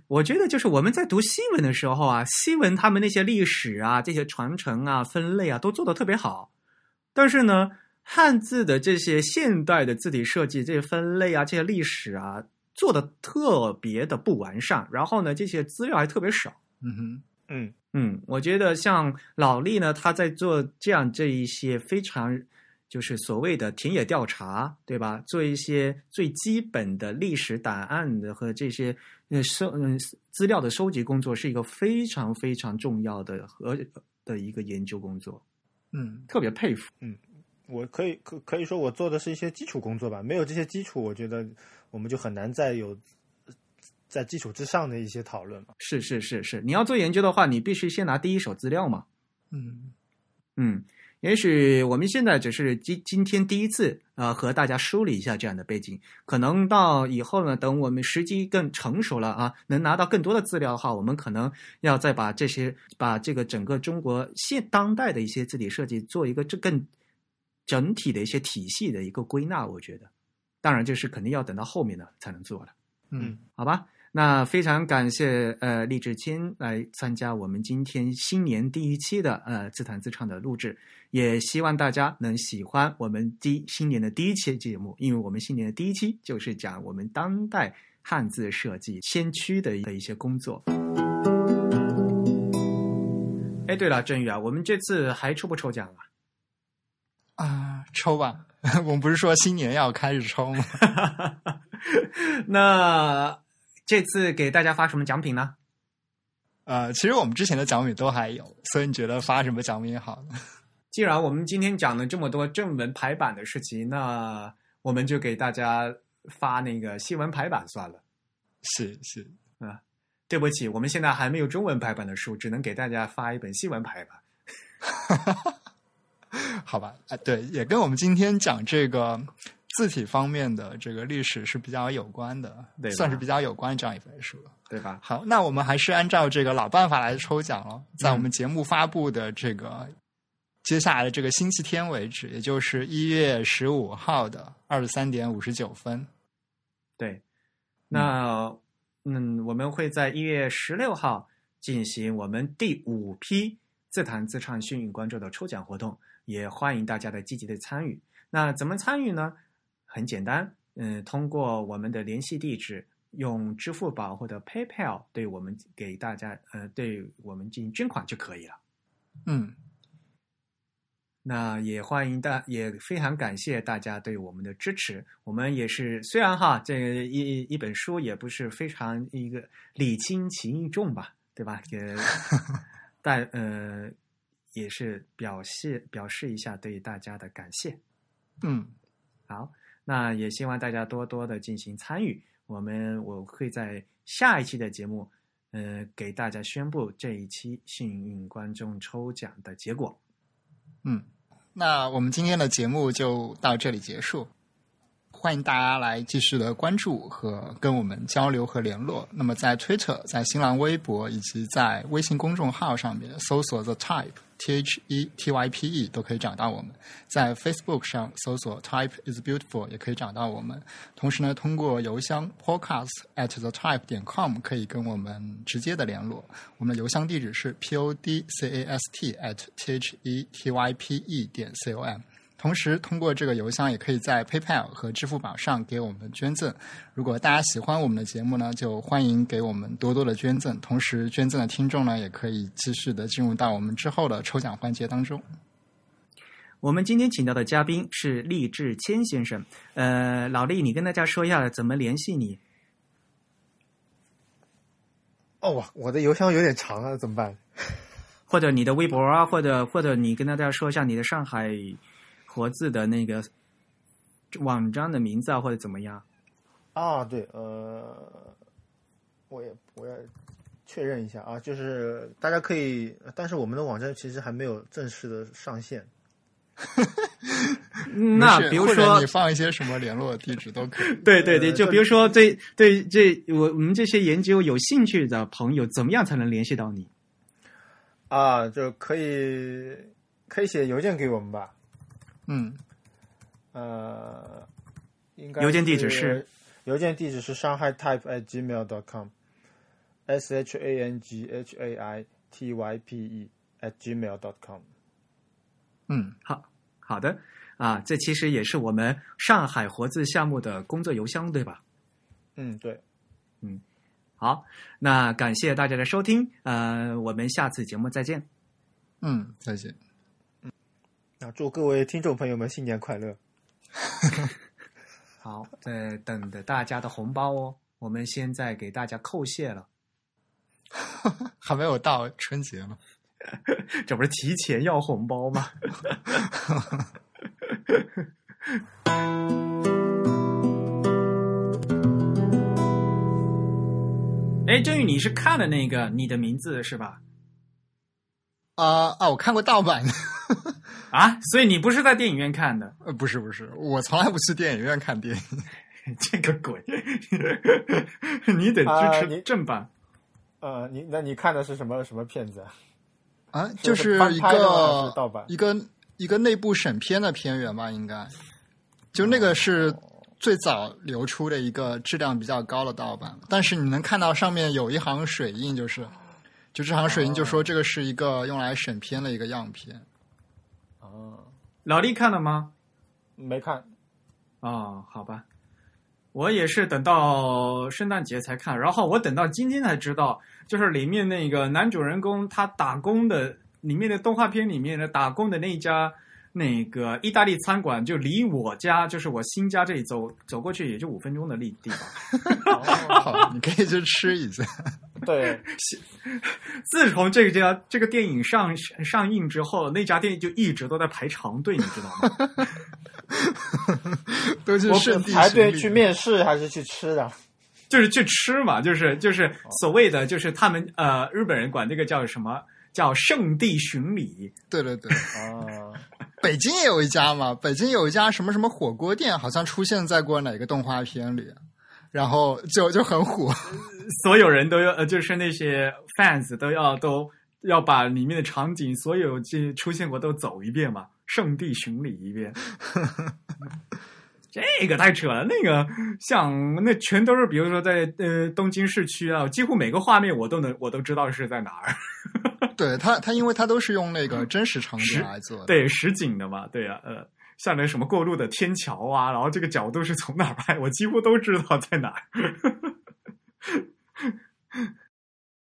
我觉得就是我们在读西文的时候啊，西文他们那些历史啊、这些传承啊、分类啊，都做的特别好。但是呢，汉字的这些现代的字体设计、这些分类啊、这些历史啊，做的特别的不完善。然后呢，这些资料还特别少。嗯哼，嗯嗯，我觉得像老厉呢，他在做这样这一些非常。就是所谓的田野调查，对吧？做一些最基本的历史档案的和这些呃收嗯资料的收集工作，是一个非常非常重要的和的一个研究工作。嗯，特别佩服。嗯，我可以可可以说我做的是一些基础工作吧。没有这些基础，我觉得我们就很难再有在基础之上的一些讨论嘛。是是是是，你要做研究的话，你必须先拿第一手资料嘛。嗯嗯。也许我们现在只是今今天第一次啊，和大家梳理一下这样的背景。可能到以后呢，等我们时机更成熟了啊，能拿到更多的资料的话，我们可能要再把这些把这个整个中国现当代的一些字体设计做一个这更整体的一些体系的一个归纳。我觉得，当然这是肯定要等到后面呢才能做的。嗯，好吧。那非常感谢呃李志谦来参加我们今天新年第一期的呃自弹自唱的录制，也希望大家能喜欢我们第新年的第一期节目，因为我们新年的第一期就是讲我们当代汉字设计先驱的的一些工作。哎，对了，振宇啊，我们这次还抽不抽奖啊？啊，抽吧！[laughs] 我们不是说新年要开始抽吗？[laughs] 那。这次给大家发什么奖品呢？呃，其实我们之前的奖品都还有，所以你觉得发什么奖品好呢？[laughs] 既然我们今天讲了这么多正文排版的事情，那我们就给大家发那个新闻排版算了。是是啊，对不起，我们现在还没有中文排版的书，只能给大家发一本新闻排版。[laughs] 好吧，啊，对，也跟我们今天讲这个字体方面的这个历史是比较有关的对，算是比较有关这样一本书。对吧？好，那我们还是按照这个老办法来抽奖了，在我们节目发布的这个接下来的这个星期天为止，也就是一月十五号的二十三点五十九分。对，那嗯，我们会在一月十六号进行我们第五批自弹自唱幸运观众的抽奖活动，也欢迎大家的积极的参与。那怎么参与呢？很简单，嗯，通过我们的联系地址，用支付宝或者 PayPal 对我们给大家呃对我们进行捐款就可以了。嗯，那也欢迎大，也非常感谢大家对我们的支持。我们也是虽然哈，这个一一本书也不是非常一个礼轻情意重吧，对吧？也 [laughs] 但呃，也是表示表示一下对大家的感谢。嗯，好，那也希望大家多多的进行参与。我们我会在下一期的节目，呃，给大家宣布这一期幸运观众抽奖的结果。嗯，那我们今天的节目就到这里结束。欢迎大家来继续的关注和跟我们交流和联络。那么在 Twitter、在新浪微博以及在微信公众号上面搜索 The Type T H E T Y P E 都可以找到我们。在 Facebook 上搜索 Type is Beautiful 也可以找到我们。同时呢，通过邮箱 podcast at the type 点 com 可以跟我们直接的联络。我们的邮箱地址是 p o d c a s t at t h e t y p e 点 c o m。同时，通过这个邮箱也可以在 PayPal 和支付宝上给我们捐赠。如果大家喜欢我们的节目呢，就欢迎给我们多多的捐赠。同时，捐赠的听众呢，也可以继续的进入到我们之后的抽奖环节当中。我们今天请到的嘉宾是厉志谦先生。呃，老厉，你跟大家说一下怎么联系你。哦，我我的邮箱有点长啊，怎么办？或者你的微博啊，或者或者你跟大家说一下你的上海活字的那个网站的名字啊，或者怎么样？啊，对，呃，我也我也确认一下啊，就是大家可以，但是我们的网站其实还没有正式的上线。[laughs] 那比如说你，放一些什么联络地址都可以。对对对，就比如说对对这我我们这些研究有兴趣的朋友，怎么样才能联系到你？啊，就可以可以写邮件给我们吧。嗯，呃，应该邮件地址是邮件地址是 shanghai type at gmail dot com，s h a n g h a i t y p e at gmail dot com。嗯，好好的啊，这其实也是我们上海活字项目的工作邮箱，对吧？嗯，对，嗯好，那感谢大家的收听，呃，我们下次节目再见。嗯，再见。那祝各位听众朋友们新年快乐。[laughs] 好，在等着大家的红包哦。我们现在给大家叩谢了，[laughs] 还没有到春节呢。[laughs] 这不是提前要红包吗？哎，郑宇，你是看了那个你的名字是吧？啊啊！我看过盗版的，[laughs] 啊，所以你不是在电影院看的？呃，不是不是，我从来不去电影院看电影。[laughs] 这个鬼，[laughs] 你得支持正版。呃，你那你看的是什么什么片子啊？啊，就是一个是盗版一个一个内部审片的片源吧，应该。就那个是最早流出的一个质量比较高的盗版，但是你能看到上面有一行水印，就是就这行水印就说这个是一个用来审片的一个样片。哦，老弟看了吗？没看。哦，好吧，我也是等到圣诞节才看，然后我等到今天才知道，就是里面那个男主人公他打工的，里面的动画片里面的打工的那一家那个意大利餐馆，就离我家，就是我新家这里走走过去也就五分钟的地地方。[laughs] 好，你可以去吃一下。对，自从这家这个电影上上映之后，那家店就一直都在排长队，你知道吗？[laughs] 都去我排队去面试还是去吃的？就是去吃嘛，就是就是所谓的就是他们呃日本人管这个叫什么叫圣地巡礼，对对对，哦，北京也有一家嘛，[laughs] 北京有一家什么什么火锅店，好像出现在过哪个动画片里，然后就就很火。所有人都要，呃，就是那些 fans 都要都要把里面的场景，所有这出现过都走一遍嘛，圣地巡礼一遍。[laughs] 这个太扯了，那个像那全都是，比如说在呃东京市区啊，几乎每个画面我都能我都知道是在哪儿。[laughs] 对他，他因为他都是用那个真实场景来做的，对实景的嘛，对呀、呃，像那什么过路的天桥啊，然后这个角度是从哪儿拍，我几乎都知道在哪儿。